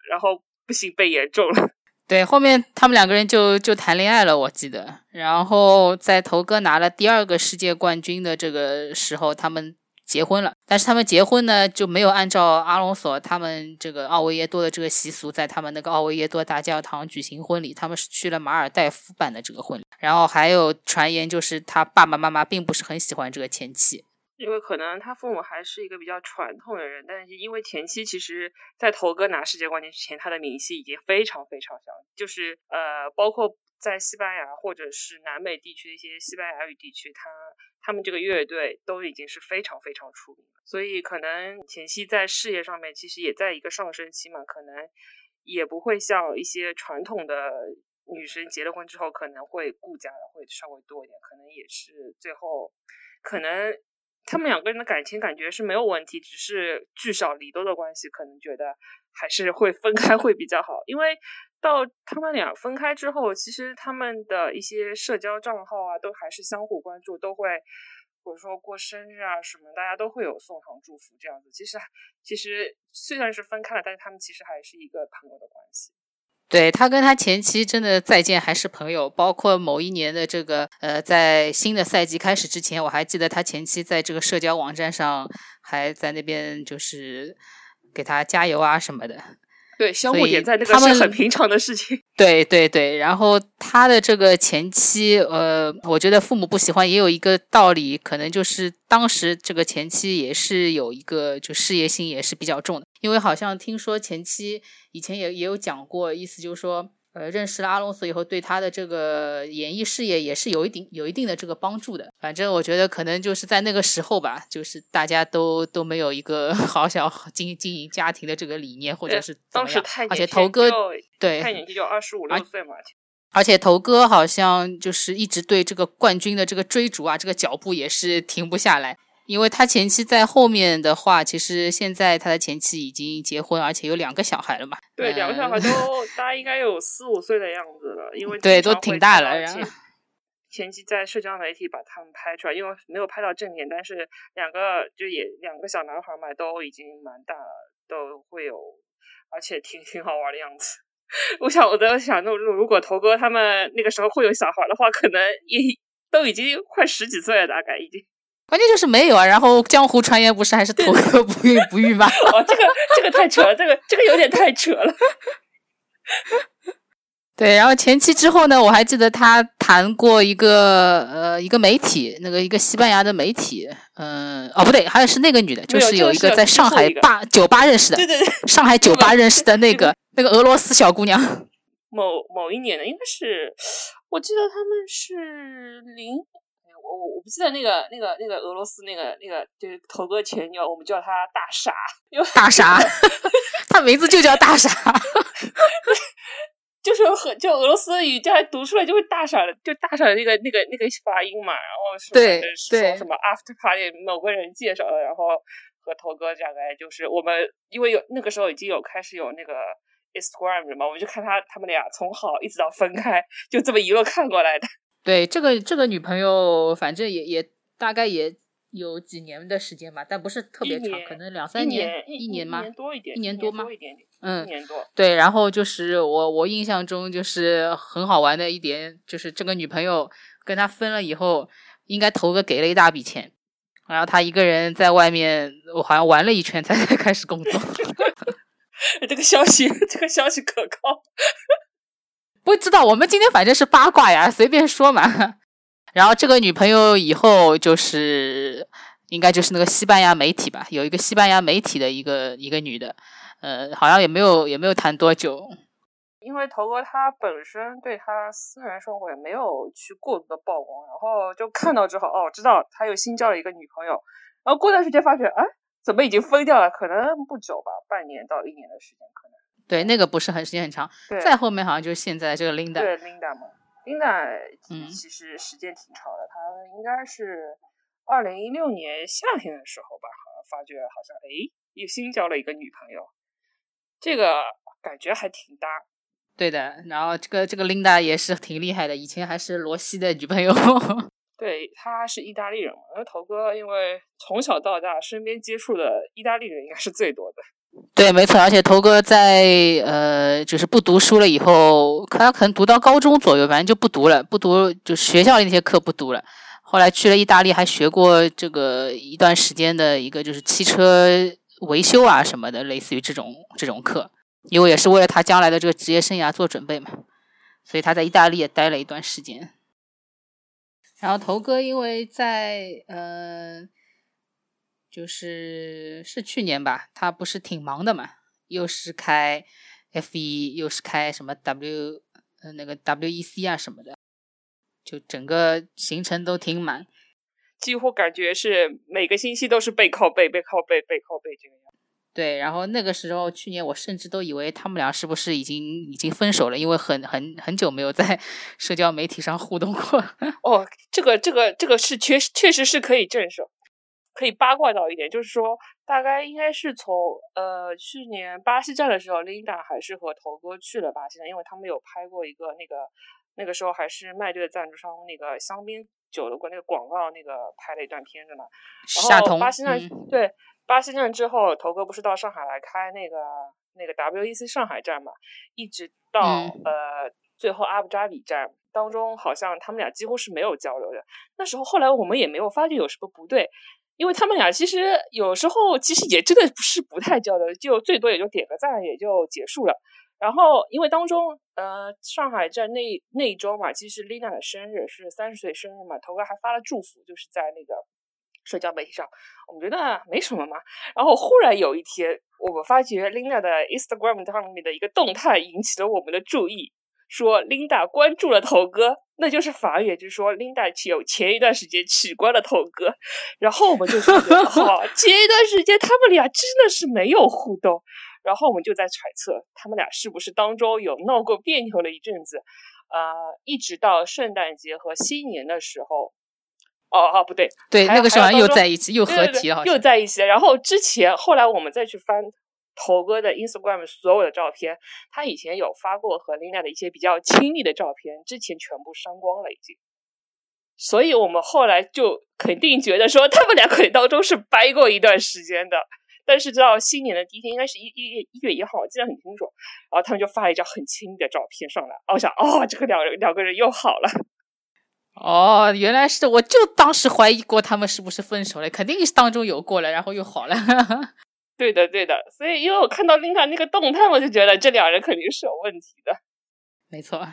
然后不幸被言中了。对，后面他们两个人就就谈恋爱了，我记得。然后在头哥拿了第二个世界冠军的这个时候，他们。结婚了，但是他们结婚呢就没有按照阿隆索他们这个奥维耶多的这个习俗，在他们那个奥维耶多大教堂举行婚礼。他们是去了马尔代夫办的这个婚礼。然后还有传言就是他爸爸妈妈并不是很喜欢这个前妻，因为可能他父母还是一个比较传统的人。但是因为前妻其实在头哥拿世界冠军之前，他的名气已经非常非常响，就是呃，包括在西班牙或者是南美地区的一些西班牙语地区，他。他们这个乐队都已经是非常非常出名，所以可能前期在事业上面其实也在一个上升期嘛，可能也不会像一些传统的女生结了婚之后可能会顾家的会稍微多一点，可能也是最后可能他们两个人的感情感觉是没有问题，只是聚少离多的关系，可能觉得还是会分开会比较好，因为。到他们俩分开之后，其实他们的一些社交账号啊，都还是相互关注，都会，或者说过生日啊什么，大家都会有送上祝福这样子。其实，其实虽然是分开了，但是他们其实还是一个朋友的关系。对他跟他前妻真的再见还是朋友，包括某一年的这个呃，在新的赛季开始之前，我还记得他前妻在这个社交网站上还在那边就是给他加油啊什么的。对，相互点赞那个是很平常的事情。[LAUGHS] 对对对，然后他的这个前妻，呃，我觉得父母不喜欢也有一个道理，可能就是当时这个前妻也是有一个就事业心也是比较重的，因为好像听说前妻以前也也有讲过，意思就是说。呃，认识了阿隆索以后，对他的这个演艺事业也是有一定有一定的这个帮助的。反正我觉得可能就是在那个时候吧，就是大家都都没有一个 [LAUGHS] 好想经经营家庭的这个理念，或者是当时太而且头哥对太年纪就二十五六岁嘛。而且头哥好像就是一直对这个冠军的这个追逐啊，这个脚步也是停不下来。因为他前妻在后面的话，其实现在他的前妻已经结婚，而且有两个小孩了嘛。对，两个小孩都大家应该有四五岁的样子了，因为 [LAUGHS] 对都挺大了。然后前期在社交媒体把他们拍出来，因为没有拍到正面，但是两个就也两个小男孩嘛，都已经蛮大了，都会有，而且挺挺好玩的样子。[LAUGHS] 我想我在想，那如果头哥他们那个时候会有小孩的话，可能也都已经快十几岁了，大概已经。关键就是没有啊，然后江湖传言不是还是头哥不孕不育吗？[LAUGHS] 哦，这个这个太扯了，这个这个有点太扯了。[LAUGHS] 对，然后前期之后呢，我还记得他谈过一个呃一个媒体，那个一个西班牙的媒体，嗯，哦不对，还有是那个女的，就是有一个在上海吧酒吧认识的，对对对，上海酒吧认识的那个 [LAUGHS] 那个俄罗斯小姑娘。某某一年的，应该是我记得他们是零。我我不记得那个那个那个俄罗斯那个那个就是头哥前女友，我们叫他大傻，大傻，[LAUGHS] 他名字就叫大傻，[LAUGHS] 就是很就俄罗斯语叫读出来就会大傻的，就大傻的那个那个那个发音嘛。然后是对说什么 after party 某个人介绍的，然后和头哥大概就是我们因为有那个时候已经有开始有那个 Instagram 了嘛，我们就看他他们俩从好一直到分开，就这么一路看过来的。对这个这个女朋友，反正也也大概也有几年的时间吧，但不是特别长，可能两三年，一年吗？一年多一点，一年多吗？嗯，一年多。对，然后就是我我印象中就是很好玩的一点，就是这个女朋友跟他分了以后，应该头哥给了一大笔钱，然后他一个人在外面，我好像玩了一圈才 [LAUGHS] 开始工作。[LAUGHS] 这个消息，这个消息可靠。不知道，我们今天反正是八卦呀，随便说嘛。[LAUGHS] 然后这个女朋友以后就是应该就是那个西班牙媒体吧，有一个西班牙媒体的一个一个女的，呃，好像也没有也没有谈多久。因为头哥他本身对他私人生活也没有去过多的曝光，然后就看到之后哦，知道他又新交了一个女朋友，然后过段时间发觉，哎，怎么已经分掉了？可能不久吧，半年到一年的时间可能。对，那个不是很时间很长。对再后面好像就是现在这个 Linda，对 Linda 嘛，Linda 嗯其实时间挺长的，她应该是二零一六年夏天的时候吧，好像发觉好像哎又新交了一个女朋友，这个感觉还挺搭。对的。然后这个这个 Linda 也是挺厉害的，以前还是罗西的女朋友。[LAUGHS] 对，他是意大利人嘛，而头哥因为从小到大身边接触的意大利人应该是最多的。对，没错，而且头哥在呃，就是不读书了以后，他可能读到高中左右，反正就不读了，不读就学校里那些课不读了。后来去了意大利，还学过这个一段时间的一个就是汽车维修啊什么的，类似于这种这种课，因为也是为了他将来的这个职业生涯做准备嘛。所以他在意大利也待了一段时间。然后头哥因为在呃，就是是去年吧，他不是挺忙的嘛，又是开 F 一，又是开什么 W 呃那个 WEC 啊什么的，就整个行程都挺满。几乎感觉是每个星期都是背靠背、背靠背、背靠背这个样。对，然后那个时候去年我甚至都以为他们俩是不是已经已经分手了，因为很很很久没有在社交媒体上互动过。[LAUGHS] 哦，这个这个这个是确确实是可以证实，可以八卦到一点，就是说大概应该是从呃去年巴西站的时候，Linda 还是和头哥去了巴西站，因为他们有拍过一个那个那个时候还是麦队的赞助商那个香槟酒的过那个广告那个拍了一段片子嘛。然后巴西站、嗯对巴西站之后，头哥不是到上海来开那个那个 WEC 上海站嘛，一直到、嗯呃最后阿布扎比站当中，好像他们俩几乎是没有交流的。那时候后来我们也没有发觉有什么不对，因为他们俩其实有时候其实也真的不是不太交流，就最多也就点个赞也就结束了。然后因为当中呃上海站那那一周嘛，其实 Lina 的生日是三十岁生日嘛，头哥还发了祝福，就是在那个。社交媒体上，我们觉得没什么嘛。然后忽然有一天，我们发觉 Lina 的 Instagram 上面的一个动态引起了我们的注意，说 Linda 关注了头哥，那就是法语，就是说 Linda 有前一段时间取关了头哥。然后我们就觉得，[LAUGHS] 哦，前一段时间他们俩真的是没有互动。然后我们就在揣测，他们俩是不是当中有闹过别扭了一阵子？呃，一直到圣诞节和新年的时候。哦哦，不对，对，那个时候又在一起，又合体了，好又。在一起。然后之前后来我们再去翻头哥的 Instagram 所有的照片，他以前有发过和 Lina 的一些比较亲密的照片，之前全部删光了已经。所以我们后来就肯定觉得说他们俩可能当中是掰过一段时间的。但是到新年的第一天，应该是一一月一月一号，我记得很清楚。然后他们就发了一张很亲密的照片上来，我想，哦，这个两人两个人又好了。哦，原来是，我就当时怀疑过他们是不是分手了，肯定是当中有过了，然后又好了。对的，对的。所以因为我看到 Linda 那个动态，我就觉得这两人肯定是有问题的。[LAUGHS] 没错，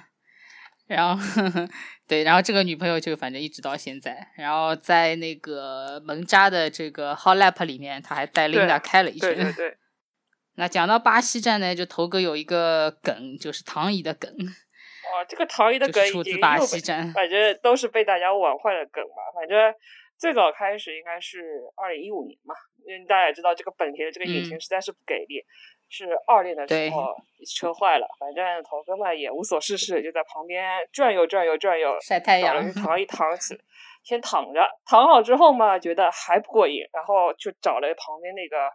然后 [LAUGHS] 对，然后这个女朋友就反正一直到现在，然后在那个蒙扎的这个 Hot Lap 里面，他还带对 Linda 开了一圈。对对对，[LAUGHS] 那讲到巴西站呢，就头哥有一个梗，就是唐乙的梗，哇，这个唐一的梗已经自巴西站。反正都是被大家玩坏的梗嘛。反正最早开始应该是二零一五年嘛，因为大家也知道这个本田的这个引擎嗯。实在是不给力，是二练的时候车坏了，反正头哥嘛也无所事事，就在旁边转悠转悠转悠，晒太阳躺一躺起，先躺着，躺好之后嘛，觉得还不过瘾，然后就找了旁边那个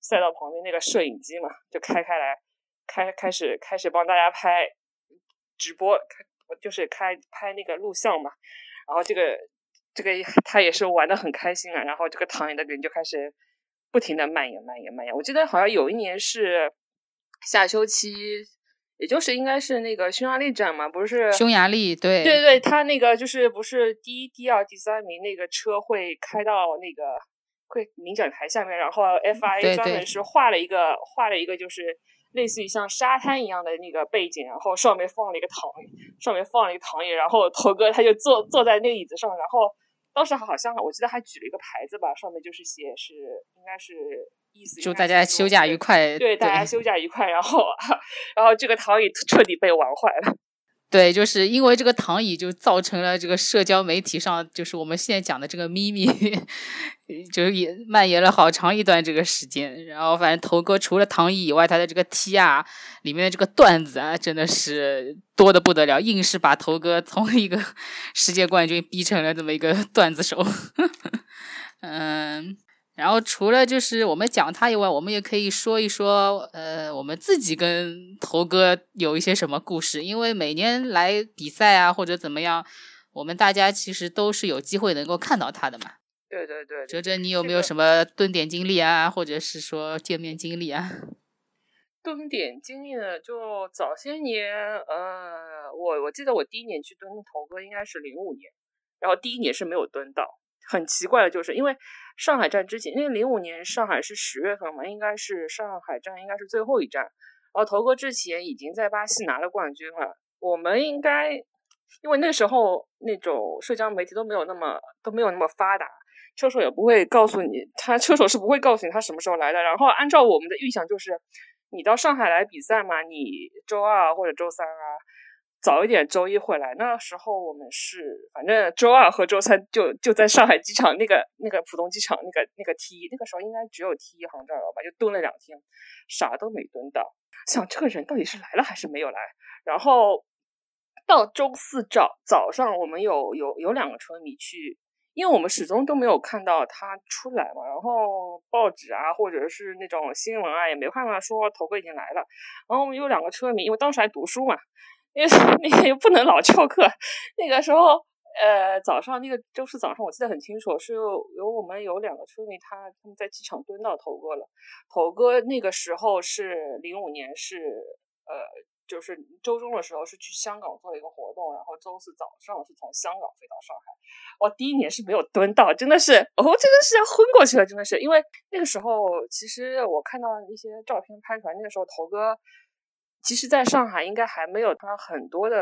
赛道旁边那个摄影机嘛，就开开来，开开始开始帮大家拍直播，开就是开拍那个录像嘛，然后这个这个他也是玩的很开心啊，然后这个躺椅的人就开始不停的蔓延蔓延蔓延，我记得好像有一年是夏休期。也就是应该是那个匈牙利站嘛，不是匈牙利，对对对，他那个就是不是第一、第二、第三名那个车会开到那个会领奖台下面，然后 FIA 专门是画了一个画了一个就是类似于像沙滩一样的那个背景，然后上面放了一个躺椅，上面放了一个躺椅，然后头哥他就坐坐在那个椅子上，然后当时好像我记得还举了一个牌子吧，上面就是写是应该是意思祝大家休假愉快。对，大家 [LAUGHS] 休假愉快。然后，[LAUGHS] 然后这个躺椅彻底被玩坏了。对，就是因为这个躺椅就造成了这个社交媒体上，就是我们现在讲的这个咪咪，[LAUGHS] 就是也蔓延了好长一段这个时间。然后反正头哥除了躺椅以外，他的这个 T 啊里面的这个段子啊，真的是多的不得了，硬是把头哥从一个 [LAUGHS] 世界冠军逼成了这么一个段子手。[LAUGHS] 嗯。然后除了就是我们讲他以外，我们也可以说一说，呃，我们自己跟头哥有一些什么故事。因为每年来比赛啊，或者怎么样，我们大家其实都是有机会能够看到他的嘛。对对对，哲哲，你有没有什么蹲点经历啊，或者是说见面经历啊？[LAUGHS] 蹲点经历呢，就早些年，呃，我我记得我第一年去蹲头哥应该是零五年，然后第一年是没有蹲到。很奇怪的就是，因为上海站之前，因为零五年上海是十月份嘛，应该是上海站应该是最后一站。然后头哥之前已经在巴西拿了冠军了。我们应该，因为那时候那种社交媒体都没有那么都没有那么发达，车手也不会告诉你，他车手是不会告诉你他什么时候来的。然后按照我们的预想，就是你到上海来比赛嘛，你周二或者周三啊。早一点，周一回来。那时候我们是，反正周二和周三就就在上海机场那个那个浦东机场那个那个 T，那个时候应该只有 T 一航站了吧，就蹲了两天，啥都没蹲到。想这个人到底是来了还是没有来？然后到周四早早上，我们有有有两个车迷去，因为我们始终都没有看到他出来嘛。然后报纸啊，或者是那种新闻啊，也没办法说头哥已经来了。然后我们有两个车迷，因为当时还读书嘛。因为 [LAUGHS] 那天又不能老翘课，那个时候，呃，早上那个周四早上，我记得很清楚，是有我们有两个村民，他他们在机场蹲到头哥了。头哥那个时候是零五年，是呃，就是周中的时候是去香港做了一个活动，然后周四早上是从香港飞到上海。我第一年是没有蹲到，真的是，哦，真的是要昏过去了，真的是，因为那个时候其实我看到一些照片拍出来，那个时候头哥。其实，在上海应该还没有他很多的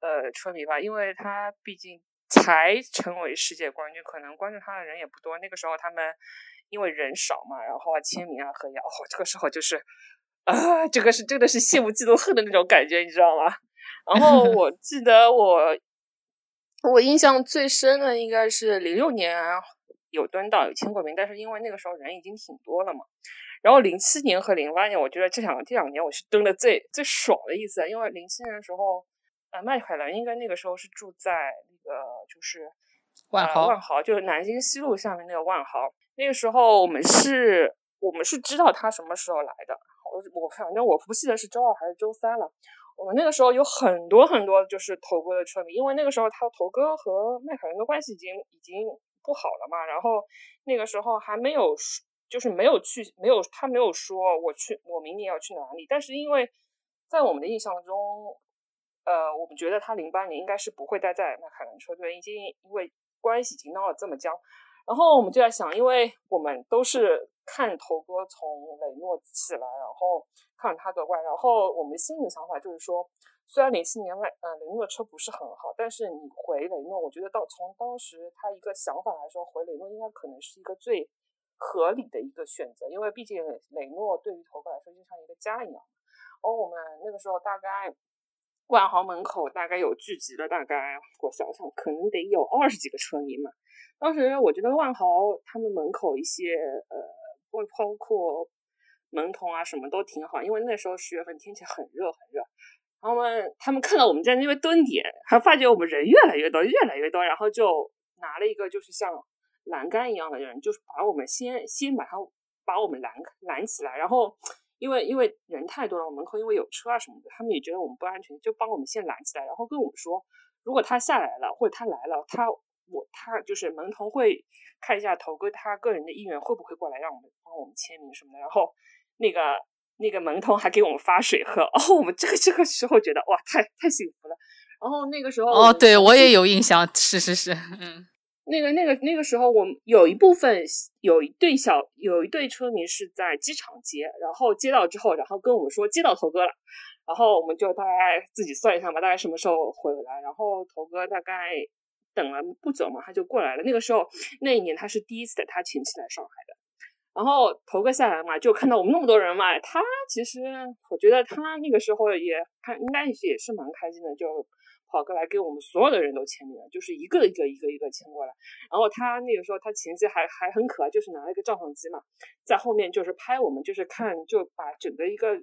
呃车迷吧，因为他毕竟才成为世界冠军，可能关注他的人也不多。那个时候他们因为人少嘛，然后签名啊合影，哦，这个时候就是啊，这个是真的是羡慕嫉妒恨的那种感觉，你知道吗？然后我 [LAUGHS] 记得我我印象最深的应该是零六年有蹲到有签过名，但是因为那个时候人已经挺多了嘛。然后零七年和零八年，我觉得这两这两年我是蹲的最最爽的一次，因为零七年的时候，呃，麦凯伦应该那个时候是住在那个就是万豪，万豪就是南京西路下面那个万豪。那个时候我们是，我们是知道他什么时候来的。我我反正我不记得是周二还是周三了。我们那个时候有很多很多就是头哥的车迷，因为那个时候他头哥和麦凯伦的关系已经已经不好了嘛。然后那个时候还没有。就是没有去，没有他没有说我去，我明年要去哪里。但是因为在我们的印象中，呃，我们觉得他零八年应该是不会待在迈凯伦车队，已经因为关系已经闹得这么僵。然后我们就在想，因为我们都是看头哥从雷诺起来，然后看他夺冠，然后我们心里想法就是说，虽然零七年迈呃雷诺的车不是很好，但是你回雷诺，我觉得到从当时他一个想法来说，回雷诺应该可能是一个最。合理的一个选择，因为毕竟雷诺对于头哥来说就像一个家一样。而我们那个时候大概万豪门口大概有聚集了大概，我想想可能得有二十几个车迷嘛。当时我觉得万豪他们门口一些呃，包包括门童啊什么都挺好，因为那时候十月份天气很热很热。然后们他们看到我们在那边蹲点，还发觉我们人越来越多越来越多，然后就拿了一个就是像。栏杆一样的人，就是把我们先先把他把我们拦拦起来，然后因为因为人太多了，门口因为有车啊什么的，他们也觉得我们不安全，就帮我们先拦起来，然后跟我们说，如果他下来了或者他来了，他我他就是门童会看一下头哥他个人的意愿会不会过来让我们帮我们签名什么的，然后那个那个门童还给我们发水喝，哦，我们这个这个时候觉得哇，太太幸福了，然后那个时候哦，对我也有印象，是是是，嗯。那个、那个、那个时候，我们有一部分有一对小有一对车迷是在机场接，然后接到之后，然后跟我们说接到头哥了，然后我们就大概自己算一下吧，大概什么时候回来。然后头哥大概等了不久嘛，他就过来了。那个时候那一年他是第一次带他前妻来上海的，然后头哥下来嘛，就看到我们那么多人嘛，他其实我觉得他那个时候也看应该也是蛮开心的，就跑过来给我们所有的人都签名了，就是一个一个一个一个签过来。然后他那个时候他前期还还很可爱，就是拿了一个照相机嘛，在后面就是拍我们，就是看就把整个一个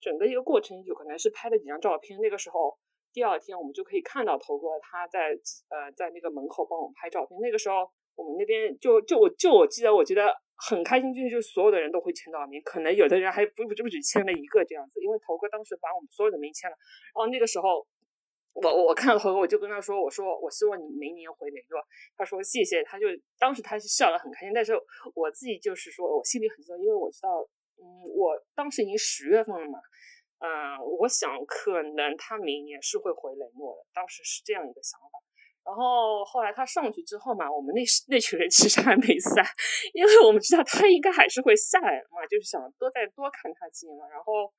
整个一个过程，有可能是拍了几张照片。那个时候第二天我们就可以看到头哥他在呃在那个门口帮我们拍照片。那个时候我们那边就就我就我记得我觉得很开心，就是就是所有的人都会签到名，可能有的人还不不不止签了一个这样子，因为头哥当时把我们所有的名签了。然后那个时候。我我看到头哥，我就跟他说：“我说我希望你明年回雷诺。”他说：“谢谢。”他就当时他是笑得很开心，但是我自己就是说我心里很激动，因为我知道，嗯，我当时已经十月份了嘛，嗯，我想可能他明年是会回雷诺的，当时是这样一个想法。然后后来他上去之后嘛，我们那那群人其实还没散，因为我们知道他应该还是会下来嘛，就是想多再多看他几眼嘛，然后。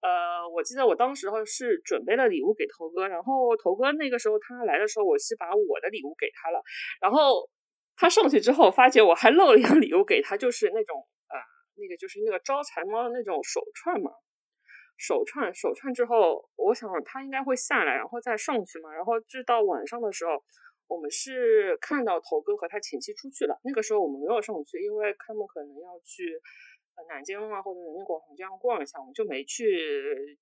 呃，我记得我当时候是准备了礼物给头哥，然后头哥那个时候他来的时候，我是把我的礼物给他了，然后他上去之后，发现我还漏了一样礼物给他，就是那种呃，那个就是那个招财猫的那种手串嘛，手串手串之后，我想他应该会下来，然后再上去嘛，然后直到晚上的时候，我们是看到头哥和他前妻出去了，那个时候我们没有上去，因为他们可能要去。南京啊，或者人民广场这样逛一下，我们就没去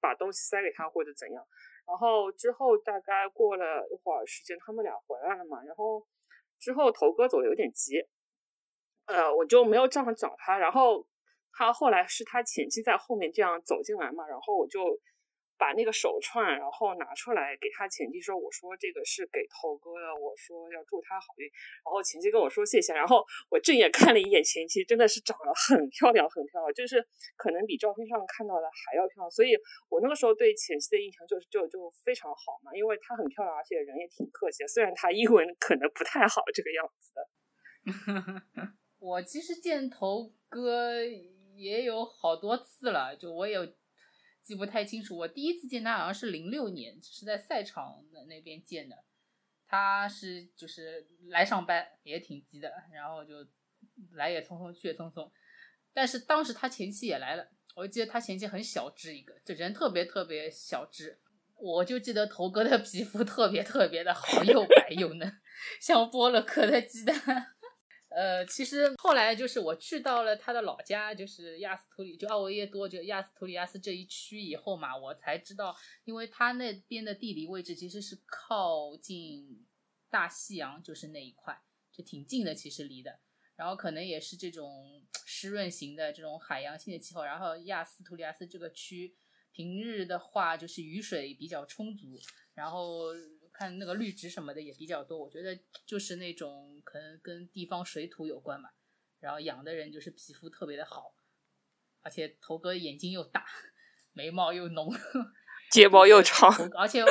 把东西塞给他或者怎样。然后之后大概过了一会儿时间，他们俩回来了嘛。然后之后头哥走的有点急，呃，我就没有这样找他。然后他后来是他前妻在后面这样走进来嘛，然后我就。把那个手串，然后拿出来给他前妻说：“我说这个是给头哥的，我说要祝他好运。”然后前妻跟我说谢谢。然后我正眼看了一眼前妻，真的是长得很漂亮，很漂亮，就是可能比照片上看到的还要漂亮。所以我那个时候对前妻的印象就是就就非常好嘛，因为她很漂亮，而且人也挺客气的。虽然她英文可能不太好，这个样子的。[LAUGHS] 我其实见头哥也有好多次了，就我有。记不太清楚，我第一次见他好像是零六年，是在赛场的那边见的。他是就是来上班也挺急的，然后就来也匆匆去也匆匆。但是当时他前妻也来了，我记得他前妻很小只一个，这人特别特别小只。我就记得头哥的皮肤特别特别的好，又白又嫩，[LAUGHS] 像剥了壳的鸡蛋。呃，其实后来就是我去到了他的老家，就是亚斯图里，就奥维耶多，就亚斯图里亚斯这一区以后嘛，我才知道，因为他那边的地理位置其实是靠近大西洋，就是那一块，就挺近的，其实离的。然后可能也是这种湿润型的这种海洋性的气候，然后亚斯图里亚斯这个区平日的话就是雨水比较充足，然后。看那个绿植什么的也比较多，我觉得就是那种可能跟地方水土有关嘛。然后养的人就是皮肤特别的好，而且头哥眼睛又大，眉毛又浓，[LAUGHS] 睫毛又长，[LAUGHS] 而且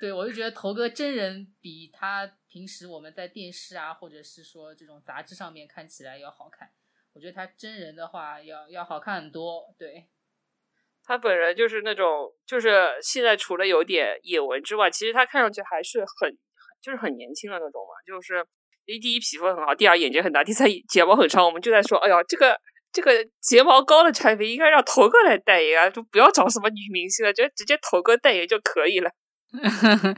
对我就觉得头哥真人比他平时我们在电视啊或者是说这种杂志上面看起来要好看。我觉得他真人的话要要好看很多，对。他本人就是那种，就是现在除了有点眼纹之外，其实他看上去还是很，就是很年轻的那种嘛。就是第一皮肤很好，第二眼睛很大，第三睫毛很长。我们就在说，哎呀，这个这个睫毛膏的产品应该让头哥来代言啊，就不要找什么女明星了，就直接头哥代言就可以了。[LAUGHS]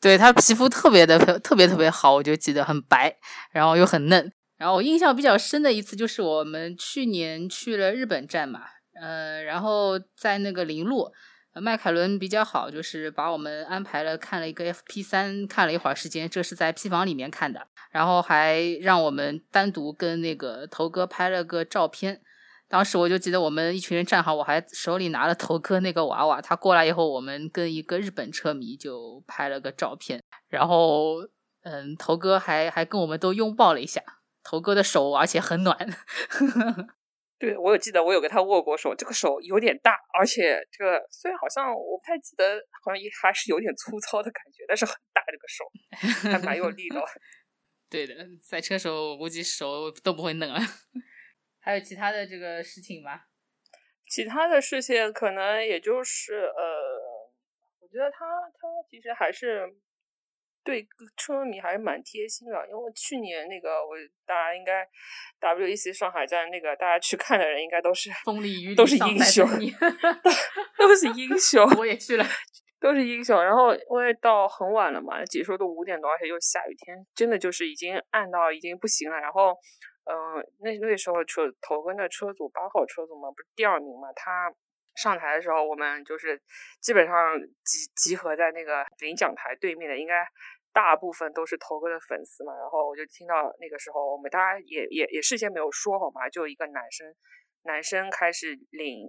对他皮肤特别的特别特别好，我就记得很白，然后又很嫩。然后我印象比较深的一次就是我们去年去了日本站嘛。呃，然后在那个林路，迈凯伦比较好，就是把我们安排了看了一个 FP 三，看了一会儿时间，这是在 P 房里面看的，然后还让我们单独跟那个头哥拍了个照片。当时我就记得我们一群人站好，我还手里拿了头哥那个娃娃，他过来以后，我们跟一个日本车迷就拍了个照片，然后嗯，头哥还还跟我们都拥抱了一下，头哥的手而且很暖。[LAUGHS] 对，我有记得，我有跟他握过手，这个手有点大，而且这个虽然好像我不太记得，好像也还是有点粗糙的感觉，但是很大这个手，还蛮有力的。[LAUGHS] 对的，赛车手我估计手都不会嫩啊。[LAUGHS] 还有其他的这个事情吗？其他的事情可能也就是呃，我觉得他他其实还是对车迷还是蛮贴心的，因为去年那个我大家应该 WEC 上海站那个大家去看的人应该都是风里雨里都是英雄都是英雄，我也去了。[LAUGHS] 都是英雄。然后因为到很晚了嘛，解说都五点多，而且又下雨天，真的就是已经暗到已经不行了。然后，嗯、那那时候车头跟的车组八号车组嘛，不是第二名嘛，他上台的时候，我们就是基本上集集合在那个领奖台对面的，应该大部分都是头哥的粉丝嘛。然后我就听到那个时候，我们大家也也也事先没有说好嘛，就一个男生男生开始领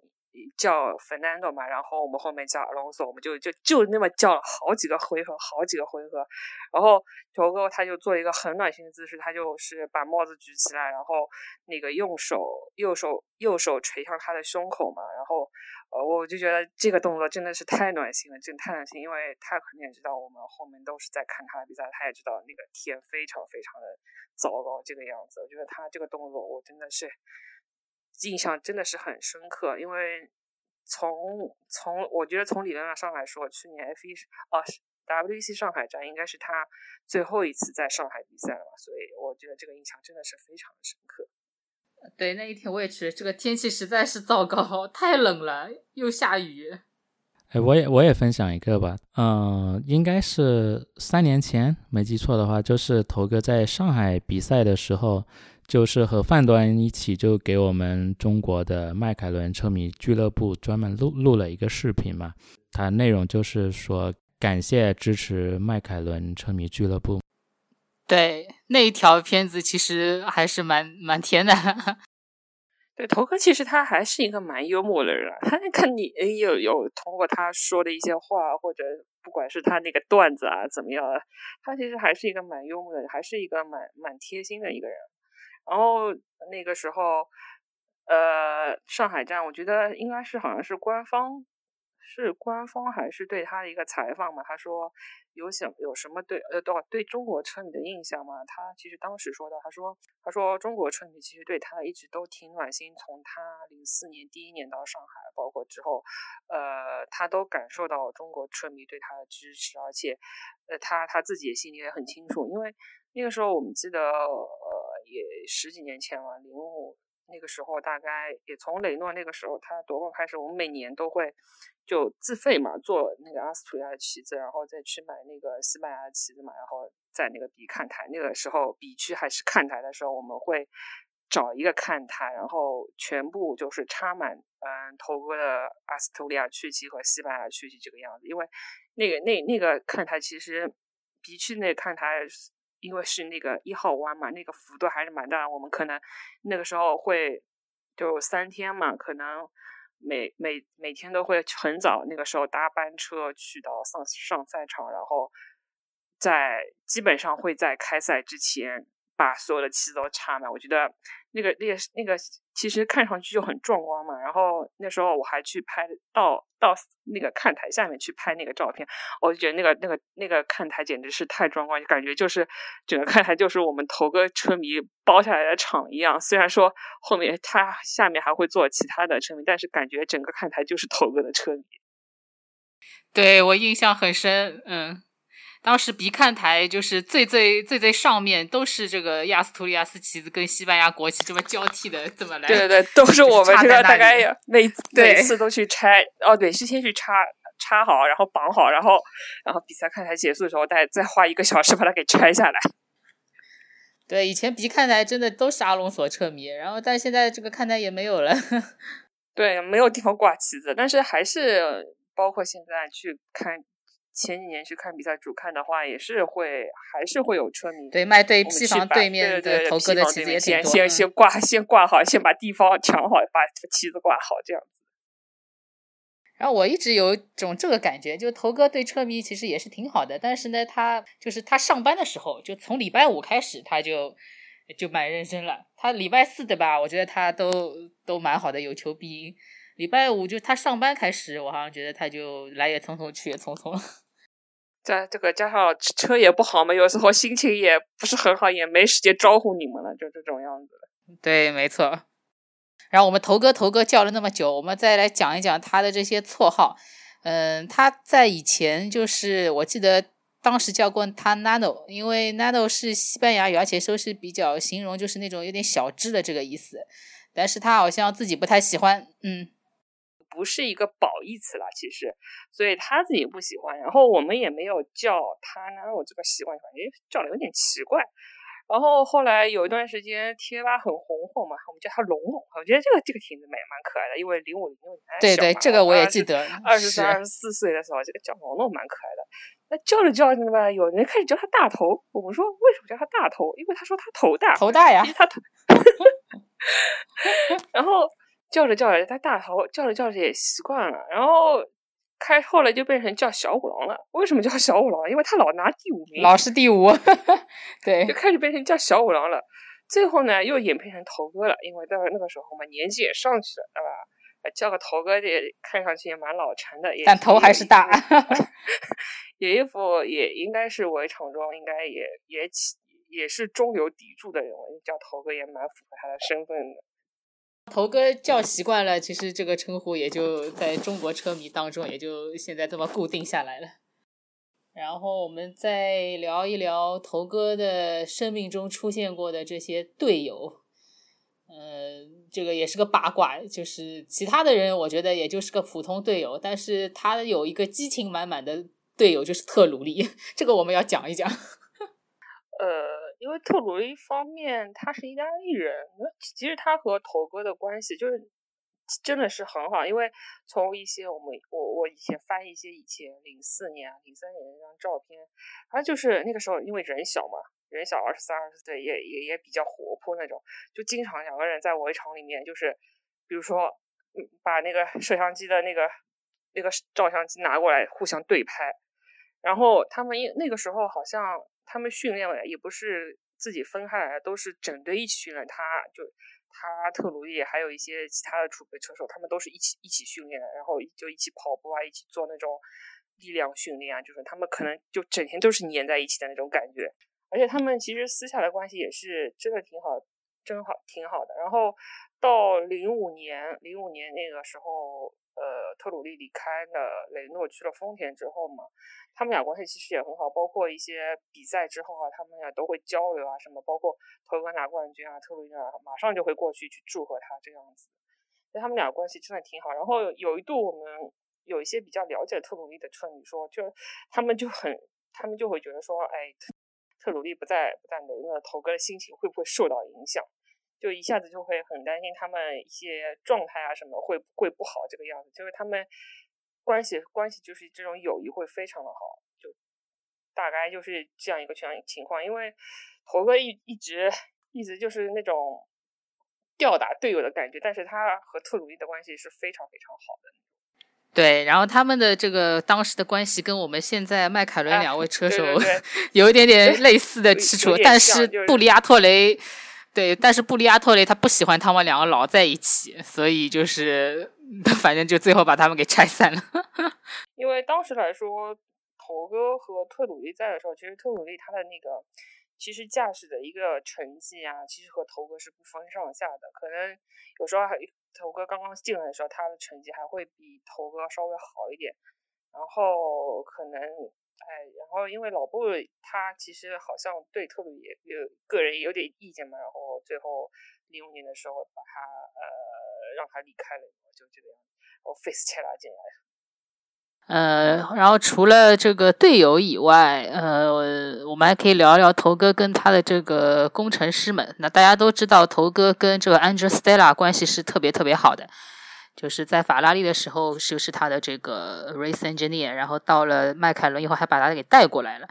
叫 Fernando 嘛，然后我们后面叫 Alonso，我们就就就那么叫了好几个回合，好几个回合。然后头哥他就做一个很暖心的姿势，他就是把帽子举起来，然后那个用手右手右手垂向他的胸口嘛，然后呃，我就觉得这个动作真的是太暖心了，真的太暖心，因为他肯定也知道我们后面都是在看他的比赛，他也知道那个天非常非常的糟糕这个样子，我觉得他这个动作我真的是印象真的是很深刻，因为从从我觉得从理论上来说，去年 F 一是哦 WEC 上海站应该是他最后一次在上海比赛了嘛，所以我觉得这个印象真的是非常的深刻。对，那一天我也去，这个天气实在是糟糕，太冷了，又下雨。哎，我也我也分享一个吧，嗯、应该是三年前没记错的话，就是头哥在上海比赛的时候，就是和范端一起就给我们中国的迈凯伦车迷俱乐部专门录录了一个视频嘛，它内容就是说感谢支持迈凯伦车迷俱乐部。对，那一条片子其实还是蛮蛮甜的。[LAUGHS] 对，头哥其实他还是一个蛮幽默的人。他看你有有通过他说的一些话，或者不管是他那个段子啊怎么样啊，他其实还是一个蛮幽默的，还是一个蛮蛮贴心的一个人。然后那个时候，呃，上海站我觉得应该是好像是官方是官方还是对他的一个采访嘛？他说有想有什么对呃对对中国车迷的印象吗？他其实当时说的，他说他说中国车迷其实对他一直都挺暖心，从他零四年第一年到上海，包括之后，呃，他都感受到中国车迷对他的支持，而且呃他他自己也心里也很清楚，因为那个时候我们记得呃也十几年前了，零五。那个时候大概也从雷诺那个时候他夺冠开始，我们每年都会就自费嘛做那个阿斯图利亚的旗子，然后再去买那个西班牙的旗子嘛，然后在那个比看台，那个时候比区还是看台的时候，我们会找一个看台，然后全部就是插满嗯头哥的阿斯图利亚曲奇和西班牙曲奇这个样子，因为那个那那个看台其实比区那看台。因为是那个一号弯嘛，那个幅度还是蛮大。我们可能那个时候会就三天嘛，可能每每每天都会很早，那个时候搭班车去到上上赛场，然后在基本上会在开赛之前把所有的旗子都插满。我觉得那个那个那个其实看上去就很壮观嘛。然后那时候我还去拍到到那个看台下面去拍那个照片，我就觉得那个那个那个看台简直是太壮观，感觉就是整个看台就是我们头个车迷包下来的场一样。虽然说后面他下面还会坐其他的车迷，但是感觉整个看台就是头哥的车迷。对我印象很深，嗯。当时比看台就是最最最最上面都是这个亚斯图里亚斯旗子跟西班牙国旗这么交替的这么来，对对对，都是我们这个大概每对每次都去拆哦，对，是先去插插好，然后绑好，然后然后比赛看台结束的时候，再再花一个小时把它给拆下来。对，以前比看台真的都是阿隆索车迷，然后但现在这个看台也没有了。[LAUGHS] 对，没有地方挂旗子，但是还是包括现在去看。前几年去看比赛主看的话，也是会还是会有车迷对卖对批房对面对的头哥的旗子也挺先多。嗯先先挂先挂好，先把地方抢好，把旗子挂好，这样子。然后我一直有一种这个感觉，就头哥对车迷其实也是挺好的，但是呢，他就是他上班的时候，就从礼拜五开始他就就蛮认真了。他礼拜四对吧？我觉得他都都蛮好的，有求必应。礼拜五就他上班开始，我好像觉得他就来也匆匆，去也匆匆。在这个加上车也不好嘛，有时候心情也不是很好，也没时间招呼你们了，就这种样子。对，没错。然后我们头哥头哥叫了那么久，我们再来讲一讲他的这些绰号。嗯，他在以前就是我记得当时叫过他 Nano，因为 Nano 是西班牙语，而且说是比较形容就是那种有点小只的这个意思。但是他好像自己不太喜欢，嗯，不是一个褒义词了，其实，所以他自己不喜欢。然后我们也没有叫他 Nano 这个习惯，感觉叫的有点奇怪。然后后来有一段时间贴吧很红火嘛，我们叫他龙龙。我觉得这个这个挺蛮蛮可爱的，因为零五零六年对对，这个我也记得，二十三、二十四岁的时候，这个叫龙龙蛮可爱的。那叫着叫着呢，有人开始叫他大头。我们说为什么叫他大头？因为他说他头大，头大呀，他头。[LAUGHS] 然后叫着叫着他大头，叫着叫着也习惯了，然后。开后来就变成叫小五郎了。为什么叫小五郎？因为他老拿第五名，老是第五。[LAUGHS] 对，就开始变成叫小五郎了。最后呢，又演变成头哥了。因为到那个时候嘛，年纪也上去了，对吧？叫个头哥也看上去也蛮老成的，也但头还是大。[LAUGHS] [LAUGHS] 也一副也应该是围场中应该也也起也是中流砥柱的人物，叫头哥也蛮符合他的身份的。头哥叫习惯了，其实这个称呼也就在中国车迷当中也就现在这么固定下来了。然后我们再聊一聊头哥的生命中出现过的这些队友，呃，这个也是个八卦，就是其他的人我觉得也就是个普通队友，但是他有一个激情满满的队友就是特鲁利，这个我们要讲一讲。[LAUGHS] 呃。因为特鲁一方面他是意大利人，其实他和头哥的关系就是真的是很好。因为从一些我们我我以前翻一些以前零四年、零三年那张照片，他就是那个时候因为人小嘛，人小二十三二十岁，也也也比较活泼那种，就经常两个人在围场里面，就是比如说把那个摄像机的那个那个照相机拿过来互相对拍，然后他们因那个时候好像。他们训练也不是自己分开来，都是整队一起训练。他就他特鲁伊还有一些其他的储备车手，他们都是一起一起训练的，然后就一起跑步啊，一起做那种力量训练啊，就是他们可能就整天都是粘在一起的那种感觉。而且他们其实私下的关系也是真的挺好，真好挺好的。然后到零五年，零五年那个时候。呃，特鲁利离开了雷诺，去了丰田之后嘛，他们俩关系其实也很好。包括一些比赛之后啊，他们俩都会交流啊，什么，包括头哥拿冠军啊，特鲁利，马上就会过去去祝贺他这样子。所以他们俩关系真的挺好。然后有一度，我们有一些比较了解特鲁利的车迷说，就他们就很，他们就会觉得说，哎，特鲁利不在不在雷诺，头哥的心情会不会受到影响？就一下子就会很担心他们一些状态啊什么会会不好这个样子，就是他们关系关系就是这种友谊会非常的好，就大概就是这样一个情情况。因为头哥一一直一直就是那种吊打队友的感觉，但是他和特鲁伊的关系是非常非常好的。对，然后他们的这个当时的关系跟我们现在迈凯伦两位车手有一点点类似的之处，但是布里亚托雷。对，但是布利亚托雷他不喜欢他们两个老在一起，所以就是 [LAUGHS] 反正就最后把他们给拆散了。[LAUGHS] 因为当时来说，头哥和特鲁利在的时候，其实特鲁利他的那个其实驾驶的一个成绩啊，其实和头哥是不分上下的。可能有时候还头哥刚刚进来的时候，他的成绩还会比头哥稍微好一点，然后可能。哎，然后因为老布他其实好像对特鲁也有个人有点意见嘛，然后最后零五年的时候把他呃让他离开了，就这个样子，然后费斯切拉进来。呃，然后除了这个队友以外，呃，我们还可以聊聊头哥跟他的这个工程师们。那大家都知道，头哥跟这个 Andrew Stella 关系是特别特别好的。就是在法拉利的时候，就是他的这个 race engineer，然后到了迈凯伦以后，还把他给带过来了。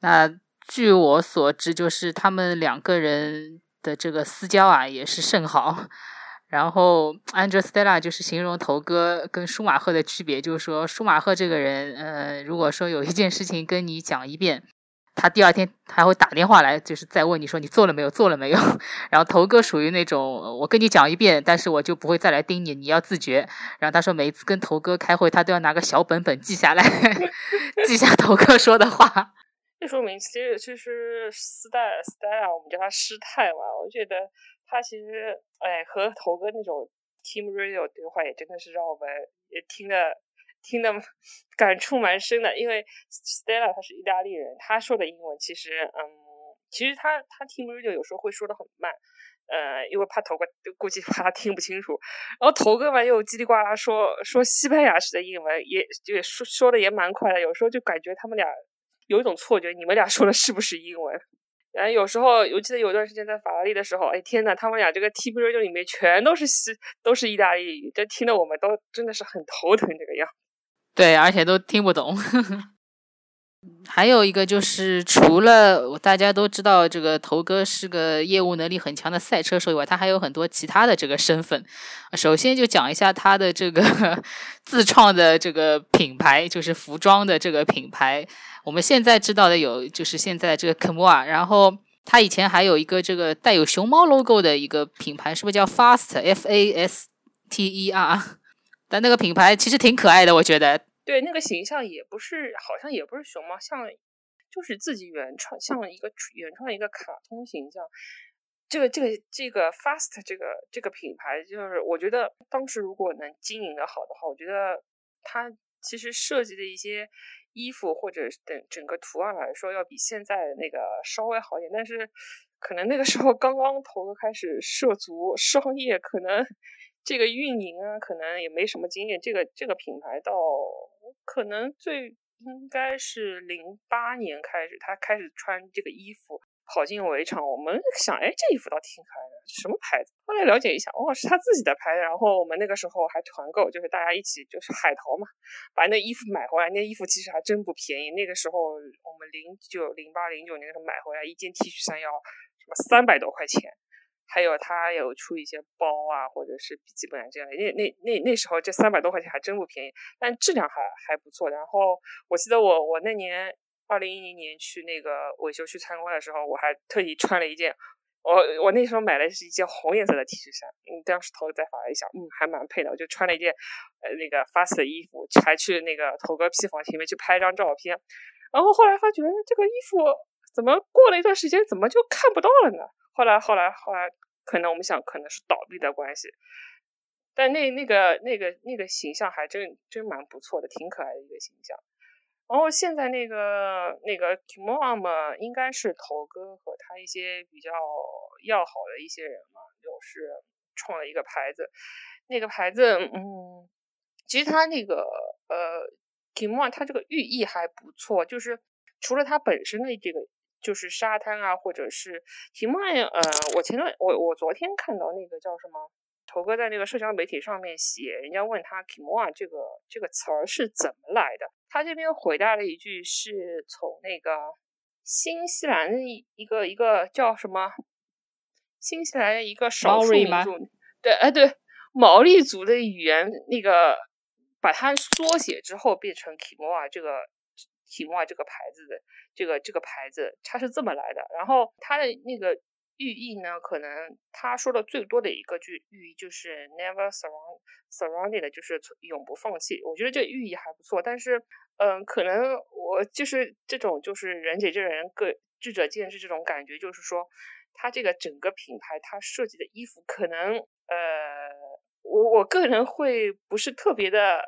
那据我所知，就是他们两个人的这个私交啊，也是甚好。然后 Andrew Stella 就是形容头哥跟舒马赫的区别，就是说舒马赫这个人，呃，如果说有一件事情跟你讲一遍。他第二天还会打电话来，就是再问你说你做了没有，做了没有。[LAUGHS] 然后头哥属于那种我跟你讲一遍，但是我就不会再来盯你，你要自觉。然后他说每一次跟头哥开会，他都要拿个小本本记下来，[LAUGHS] 记下头哥说的话。[LAUGHS] 这说明其实其实斯代斯代啊，我们叫他师太嘛。我觉得他其实哎和头哥那种 team radio 对话也真的是让我们也听得听得感触蛮深的，因为 Stella 他是意大利人，他说的英文其实，嗯，其实他他听 radio 有时候会说的很慢，呃，因为怕头哥估计怕他听不清楚，然后头哥嘛又叽里呱啦说说西班牙式的英文，也也说说的也蛮快的，有时候就感觉他们俩有一种错觉，你们俩说的是不是英文？然后有时候，我记得有段时间在法拉利的时候，哎天呐，他们俩这个 T B radio 里面全都是西，都是意大利语，这听得我们都真的是很头疼这个样。对，而且都听不懂。[LAUGHS] 还有一个就是，除了大家都知道这个头哥是个业务能力很强的赛车手以外，他还有很多其他的这个身份。首先就讲一下他的这个 [LAUGHS] 自创的这个品牌，就是服装的这个品牌。我们现在知道的有，就是现在这个 k a m a 然后他以前还有一个这个带有熊猫 logo 的一个品牌，是不是叫 Fast F A S T E R？但那个品牌其实挺可爱的，我觉得。对，那个形象也不是，好像也不是熊猫，像就是自己原创，像一个原创一个卡通形象。这个这个这个 Fast 这个这个品牌，就是我觉得当时如果能经营的好的话，我觉得它其实设计的一些衣服或者等整个图案来说，要比现在那个稍微好一点。但是可能那个时候刚刚头开始涉足商业，可能这个运营啊，可能也没什么经验。这个这个品牌到。可能最应该是零八年开始，他开始穿这个衣服跑进围场。我们想，哎，这衣服倒挺可爱的，什么牌子？后来了解一下，哦，是他自己的牌子。然后我们那个时候还团购，就是大家一起就是海淘嘛，把那衣服买回来。那衣服其实还真不便宜。那个时候我们零九、零八、零九年的时候买回来一件 T 恤衫要什么三百多块钱。还有他有出一些包啊，或者是笔记本啊这样的。那那那那时候这三百多块钱还真不便宜，但质量还还不错。然后我记得我我那年二零一零年去那个维修区参观的时候，我还特意穿了一件，我我那时候买的是一件红颜色的 T 恤衫。嗯，当时头再发了一下，嗯，还蛮配的。我就穿了一件呃那个 Fast 的衣服，还去那个头哥 P 房前面去拍张照片。然后后来发觉这个衣服怎么过了一段时间，怎么就看不到了呢？后来，后来，后来，可能我们想，可能是倒闭的关系，但那那个那个那个形象还真真蛮不错的，挺可爱的一个形象。然后现在那个那个 Kimom 应该是头哥和他一些比较要好的一些人嘛，就是创了一个牌子。那个牌子，嗯，其实他那个呃 Kimom 他这个寓意还不错，就是除了他本身的这个。就是沙滩啊，或者是题目案，呃，我前段我我昨天看到那个叫什么，头哥在那个社交媒体上面写，人家问他 “kimoa” 这个这个词儿是怎么来的，他这边回答了一句，是从那个新西兰的一一个一个叫什么，新西兰的一个少数民族，对，哎对，毛利族的语言，那个把它缩写之后变成 “kimoa” 这个。提莫这个牌子的这个这个牌子，它是这么来的。然后它的那个寓意呢，可能他说的最多的一个句寓意就是 never surround surrounded，就是永不放弃。我觉得这寓意还不错。但是，嗯，可能我就是这种就是仁姐这个人个智者见智这种感觉，就是说，他这个整个品牌他设计的衣服，可能呃，我我个人会不是特别的。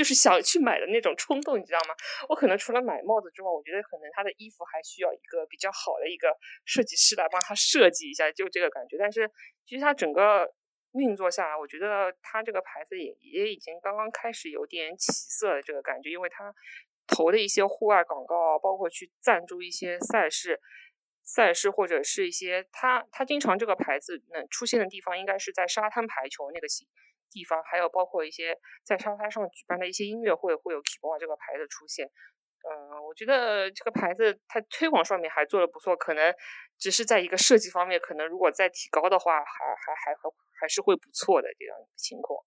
就是想去买的那种冲动，你知道吗？我可能除了买帽子之外，我觉得可能他的衣服还需要一个比较好的一个设计师来帮他设计一下，就这个感觉。但是其实他整个运作下来，我觉得他这个牌子也也已经刚刚开始有点起色的这个感觉，因为他投的一些户外广告，包括去赞助一些赛事、赛事或者是一些他他经常这个牌子能出现的地方，应该是在沙滩排球那个型。地方还有包括一些在沙滩上举办的一些音乐会，会有 Kimoa 这个牌子出现。嗯，我觉得这个牌子它推广上面还做的不错，可能只是在一个设计方面，可能如果再提高的话，还还还还还是会不错的这样情况。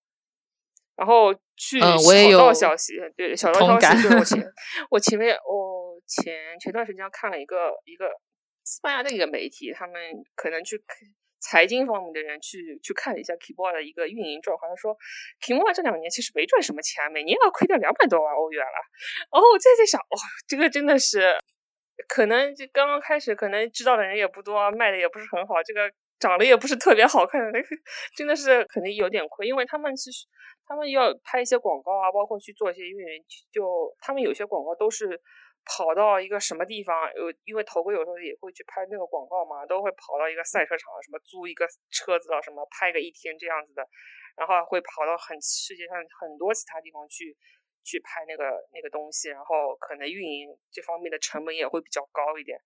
然后去小道消息，对小道消息，对我前 [LAUGHS] 我前面我前前段时间看了一个一个西班牙的一个媒体，他们可能去。财经方面的人去去看了一下 Keyboard 的一个运营状况，他说 Keyboard 这两年其实没赚什么钱，每年要亏掉两百多万欧元了。然后我在在想，哇，这个真的是可能就刚刚开始，可能知道的人也不多，卖的也不是很好，这个长得也不是特别好看，那 [LAUGHS] 个真的是肯定有点亏，因为他们其实他们要拍一些广告啊，包括去做一些运营，就他们有些广告都是跑到一个什么地方，有因为头哥有时候也会去拍那个广告嘛，都会跑到一个赛车场，什么租一个车子啊，什么拍个一天这样子的，然后会跑到很世界上很多其他地方去去拍那个那个东西，然后可能运营这方面的成本也会比较高一点，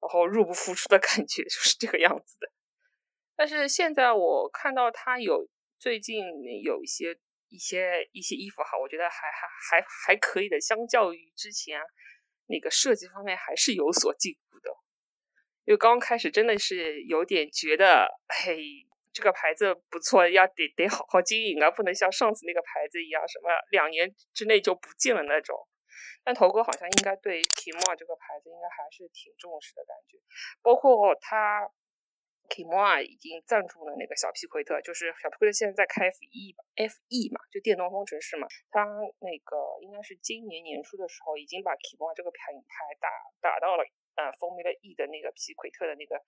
然后入不敷出的感觉 [LAUGHS] 就是这个样子的。但是现在我看到他有最近有一些。一些一些衣服哈，我觉得还还还还可以的，相较于之前那个设计方面还是有所进步的。因为刚开始真的是有点觉得，嘿，这个牌子不错，要得得好好经营啊，不能像上次那个牌子一样，什么两年之内就不见了那种。但头哥好像应该对 Kimmo 这个牌子应该还是挺重视的感觉，包括他。Kimoa 已经赞助了那个小皮奎特，就是小皮奎特现在在开 F E F E 嘛，就电动方程式嘛。他那个应该是今年年初的时候，已经把 Kimoa 这个品牌打打到了呃 Formula E 的那个皮奎特的那个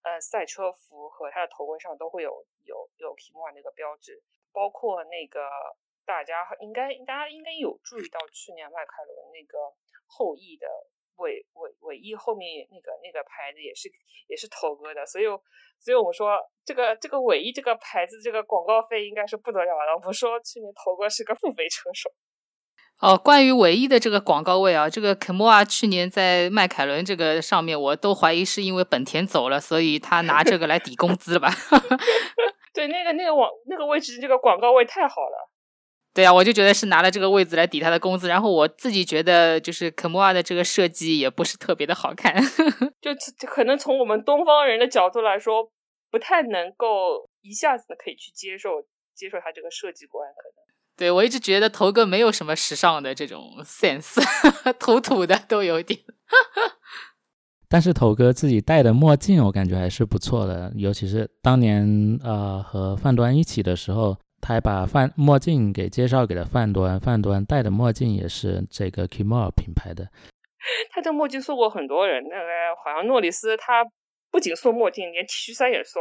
呃赛车服和它的头盔上都会有有有 Kimoa 那个标志。包括那个大家应该大家应该有注意到去年迈凯伦那个后裔的。尾尾尾翼后面那个那个牌子也是也是头哥的，所以所以我们说这个这个尾翼这个牌子这个广告费应该是不得了了。我们说去年头哥是个付费车手。[LAUGHS] 哦，关于唯一的这个广告位啊，这个肯莫啊去年在迈凯伦这个上面，我都怀疑是因为本田走了，所以他拿这个来抵工资吧。[LAUGHS] 对，那个那个网那个位置这个广告位太好了。对啊，我就觉得是拿了这个位子来抵他的工资，然后我自己觉得就是肯莫尔的这个设计也不是特别的好看，[LAUGHS] 就可能从我们东方人的角度来说，不太能够一下子可以去接受接受他这个设计观，可能。对我一直觉得头哥没有什么时尚的这种 sense，[LAUGHS] 土土的都有点。[LAUGHS] 但是头哥自己戴的墨镜，我感觉还是不错的，尤其是当年呃和范端一起的时候。他还把范墨镜给介绍给了范端，范端戴的墨镜也是这个 Kimono 品牌的。[LAUGHS] 他这墨镜送过很多人，那个好像诺里斯他不仅送墨镜，连 T 恤衫也送。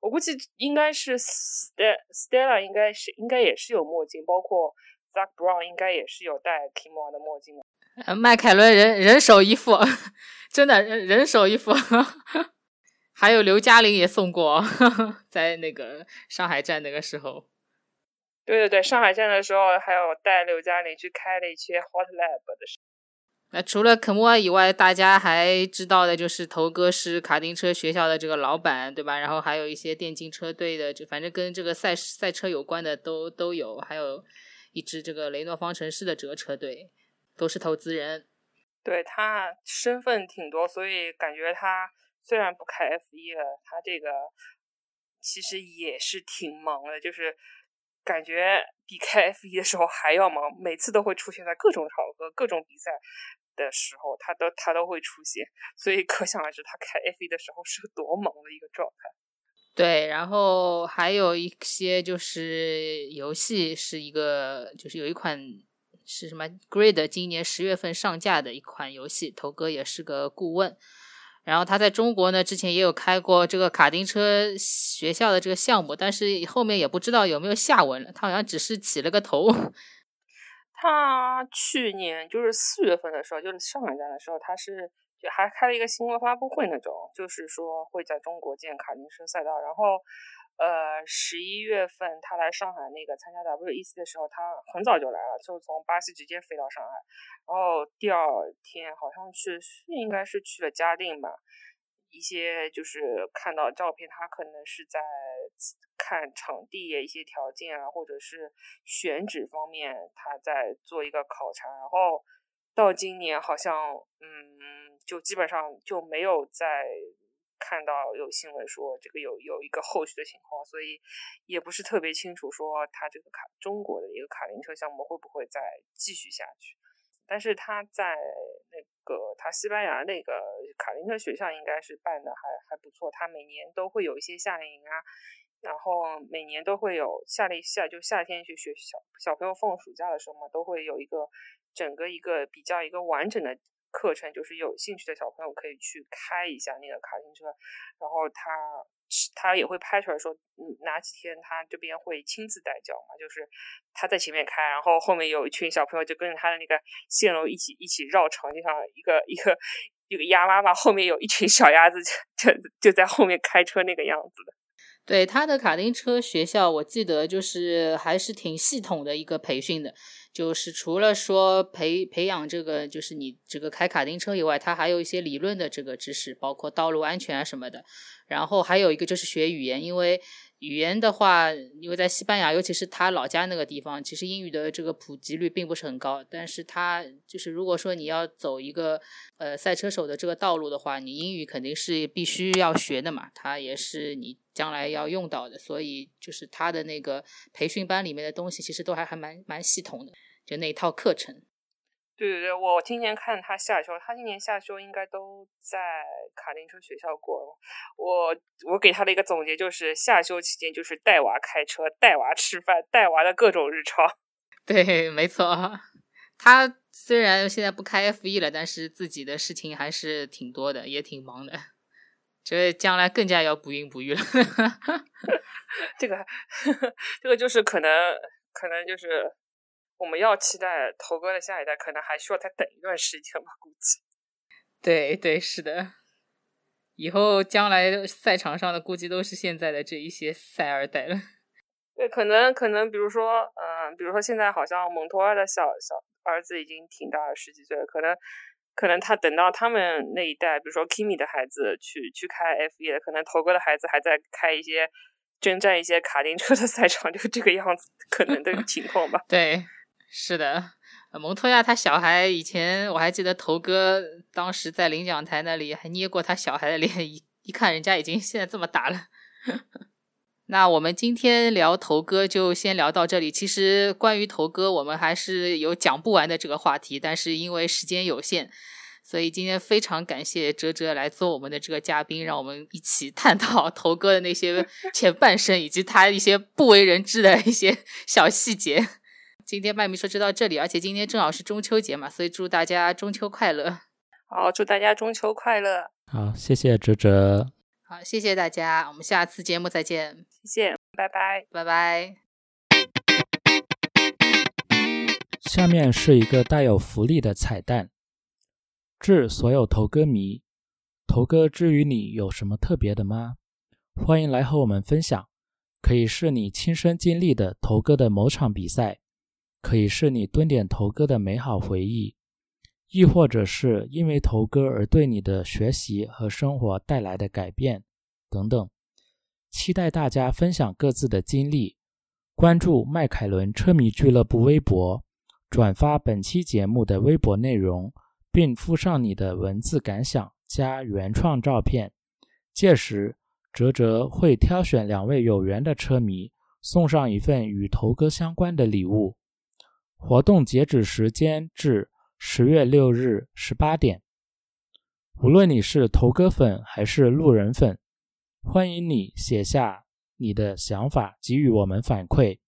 我估计应该是 Stella 应该是应该也是有墨镜，包括 Zach Brown 应该也是有戴 Kimono 的墨镜的。呃，迈凯伦人 [LAUGHS] 人手一副，真的人人手一副。还有刘嘉玲也送过，[LAUGHS] 在那个上海站那个时候。对对对，上海站的时候还有带刘嘉玲去开了一些 Hot Lab 的事。那除了肯莫以外，大家还知道的就是头哥是卡丁车学校的这个老板，对吧？然后还有一些电竞车队的，就反正跟这个赛赛车有关的都都有，还有一支这个雷诺方程式的这个车队，都是投资人。对他身份挺多，所以感觉他虽然不开 F 一了，他这个其实也是挺忙的，就是。感觉比开 F 一的时候还要忙，每次都会出现在各种场合、各种比赛的时候，他都他都会出现，所以可想而知他开 F 一的时候是个多忙的一个状态。对，然后还有一些就是游戏是一个，就是有一款是什么 Grid，今年十月份上架的一款游戏，头哥也是个顾问。然后他在中国呢，之前也有开过这个卡丁车学校的这个项目，但是后面也不知道有没有下文了。他好像只是起了个头。[LAUGHS] 他去年就是四月份的时候，就是上海站的时候，他是就还开了一个新闻发布会那种，就是说会在中国建卡丁车赛道，然后。呃，十一月份他来上海那个参加 WEC 的时候，他很早就来了，就从巴西直接飞到上海，然后第二天好像去是应该是去了嘉定吧，一些就是看到照片，他可能是在看场地一些条件啊，或者是选址方面，他在做一个考察，然后到今年好像嗯，就基本上就没有在。看到有新闻说这个有有一个后续的情况，所以也不是特别清楚说他这个卡中国的一个卡丁车项目会不会再继续下去。但是他在那个他西班牙那个卡丁车学校应该是办的还还不错，他每年都会有一些夏令营啊，然后每年都会有夏令夏就夏天去学小小朋友放暑假的时候嘛，都会有一个整个一个比较一个完整的。课程就是有兴趣的小朋友可以去开一下那个卡丁车，然后他他也会拍出来说，哪几天他这边会亲自带教嘛，就是他在前面开，然后后面有一群小朋友就跟着他的那个线路一起一起绕场，就像一个一个一个鸭妈妈后面有一群小鸭子就就就在后面开车那个样子的。对他的卡丁车学校，我记得就是还是挺系统的一个培训的，就是除了说培培养这个就是你这个开卡丁车以外，他还有一些理论的这个知识，包括道路安全啊什么的。然后还有一个就是学语言，因为语言的话，因为在西班牙，尤其是他老家那个地方，其实英语的这个普及率并不是很高。但是他就是如果说你要走一个呃赛车手的这个道路的话，你英语肯定是必须要学的嘛，它也是你将来要用到的。所以就是他的那个培训班里面的东西，其实都还还蛮蛮系统的，就那一套课程。对对对，我今年看他下休，他今年下休应该都在卡丁车学校过了。我我给他的一个总结就是，下休期间就是带娃开车、带娃吃饭、带娃的各种日常。[LAUGHS] 对，没错。[LAUGHS] 他虽然现在不开 F 一了，但是自己的事情还是挺多的，也挺忙的。这将来更加要不孕不育了。[LAUGHS] 这个这个就是可能可能就是。我们要期待头哥的下一代，可能还需要再等一段时间吧，估计。[LAUGHS] 对对，是的，以后将来赛场上的估计都是现在的这一些赛二代了。[LAUGHS] 对，可能可能，比如说，嗯，比如说现在好像蒙托尔的小小儿子已经挺大了，十几岁了，可能可能他等到他们那一代，比如说 Kimi 的孩子去去开 F 一，可能头哥的孩子还在开一些征战一些卡丁车的赛场，就这个样子，可能的情况吧。[LAUGHS] 对。是的，蒙托亚他小孩以前我还记得头哥当时在领奖台那里还捏过他小孩的脸，一一看人家已经现在这么大了。[LAUGHS] 那我们今天聊头哥就先聊到这里。其实关于头哥，我们还是有讲不完的这个话题，但是因为时间有限，所以今天非常感谢哲哲来做我们的这个嘉宾，让我们一起探讨头哥的那些前半生以及他一些不为人知的一些小细节。今天麦咪说就到这里，而且今天正好是中秋节嘛，所以祝大家中秋快乐。[LAUGHS] 好，祝大家中秋快乐。好，谢谢哲哲。好，谢谢大家，我们下次节目再见。谢谢，拜拜，拜拜。下面是一个带有福利的彩蛋，致所有头歌迷，头歌之于你有什么特别的吗？欢迎来和我们分享，可以是你亲身经历的头歌的某场比赛。可以是你蹲点头哥的美好回忆，亦或者是因为头哥而对你的学习和生活带来的改变等等。期待大家分享各自的经历，关注迈凯伦车迷俱乐部微博，转发本期节目的微博内容，并附上你的文字感想加原创照片。届时，哲哲会挑选两位有缘的车迷，送上一份与头哥相关的礼物。活动截止时间至十月六日十八点。无论你是头哥粉还是路人粉，欢迎你写下你的想法，给予我们反馈。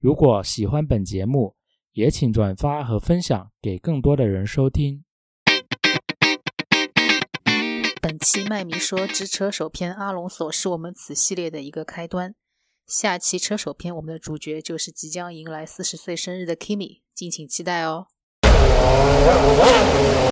如果喜欢本节目，也请转发和分享给更多的人收听。本期麦迷说之车手篇阿隆索是我们此系列的一个开端。下期车手篇，我们的主角就是即将迎来四十岁生日的 Kimi，敬请期待哦。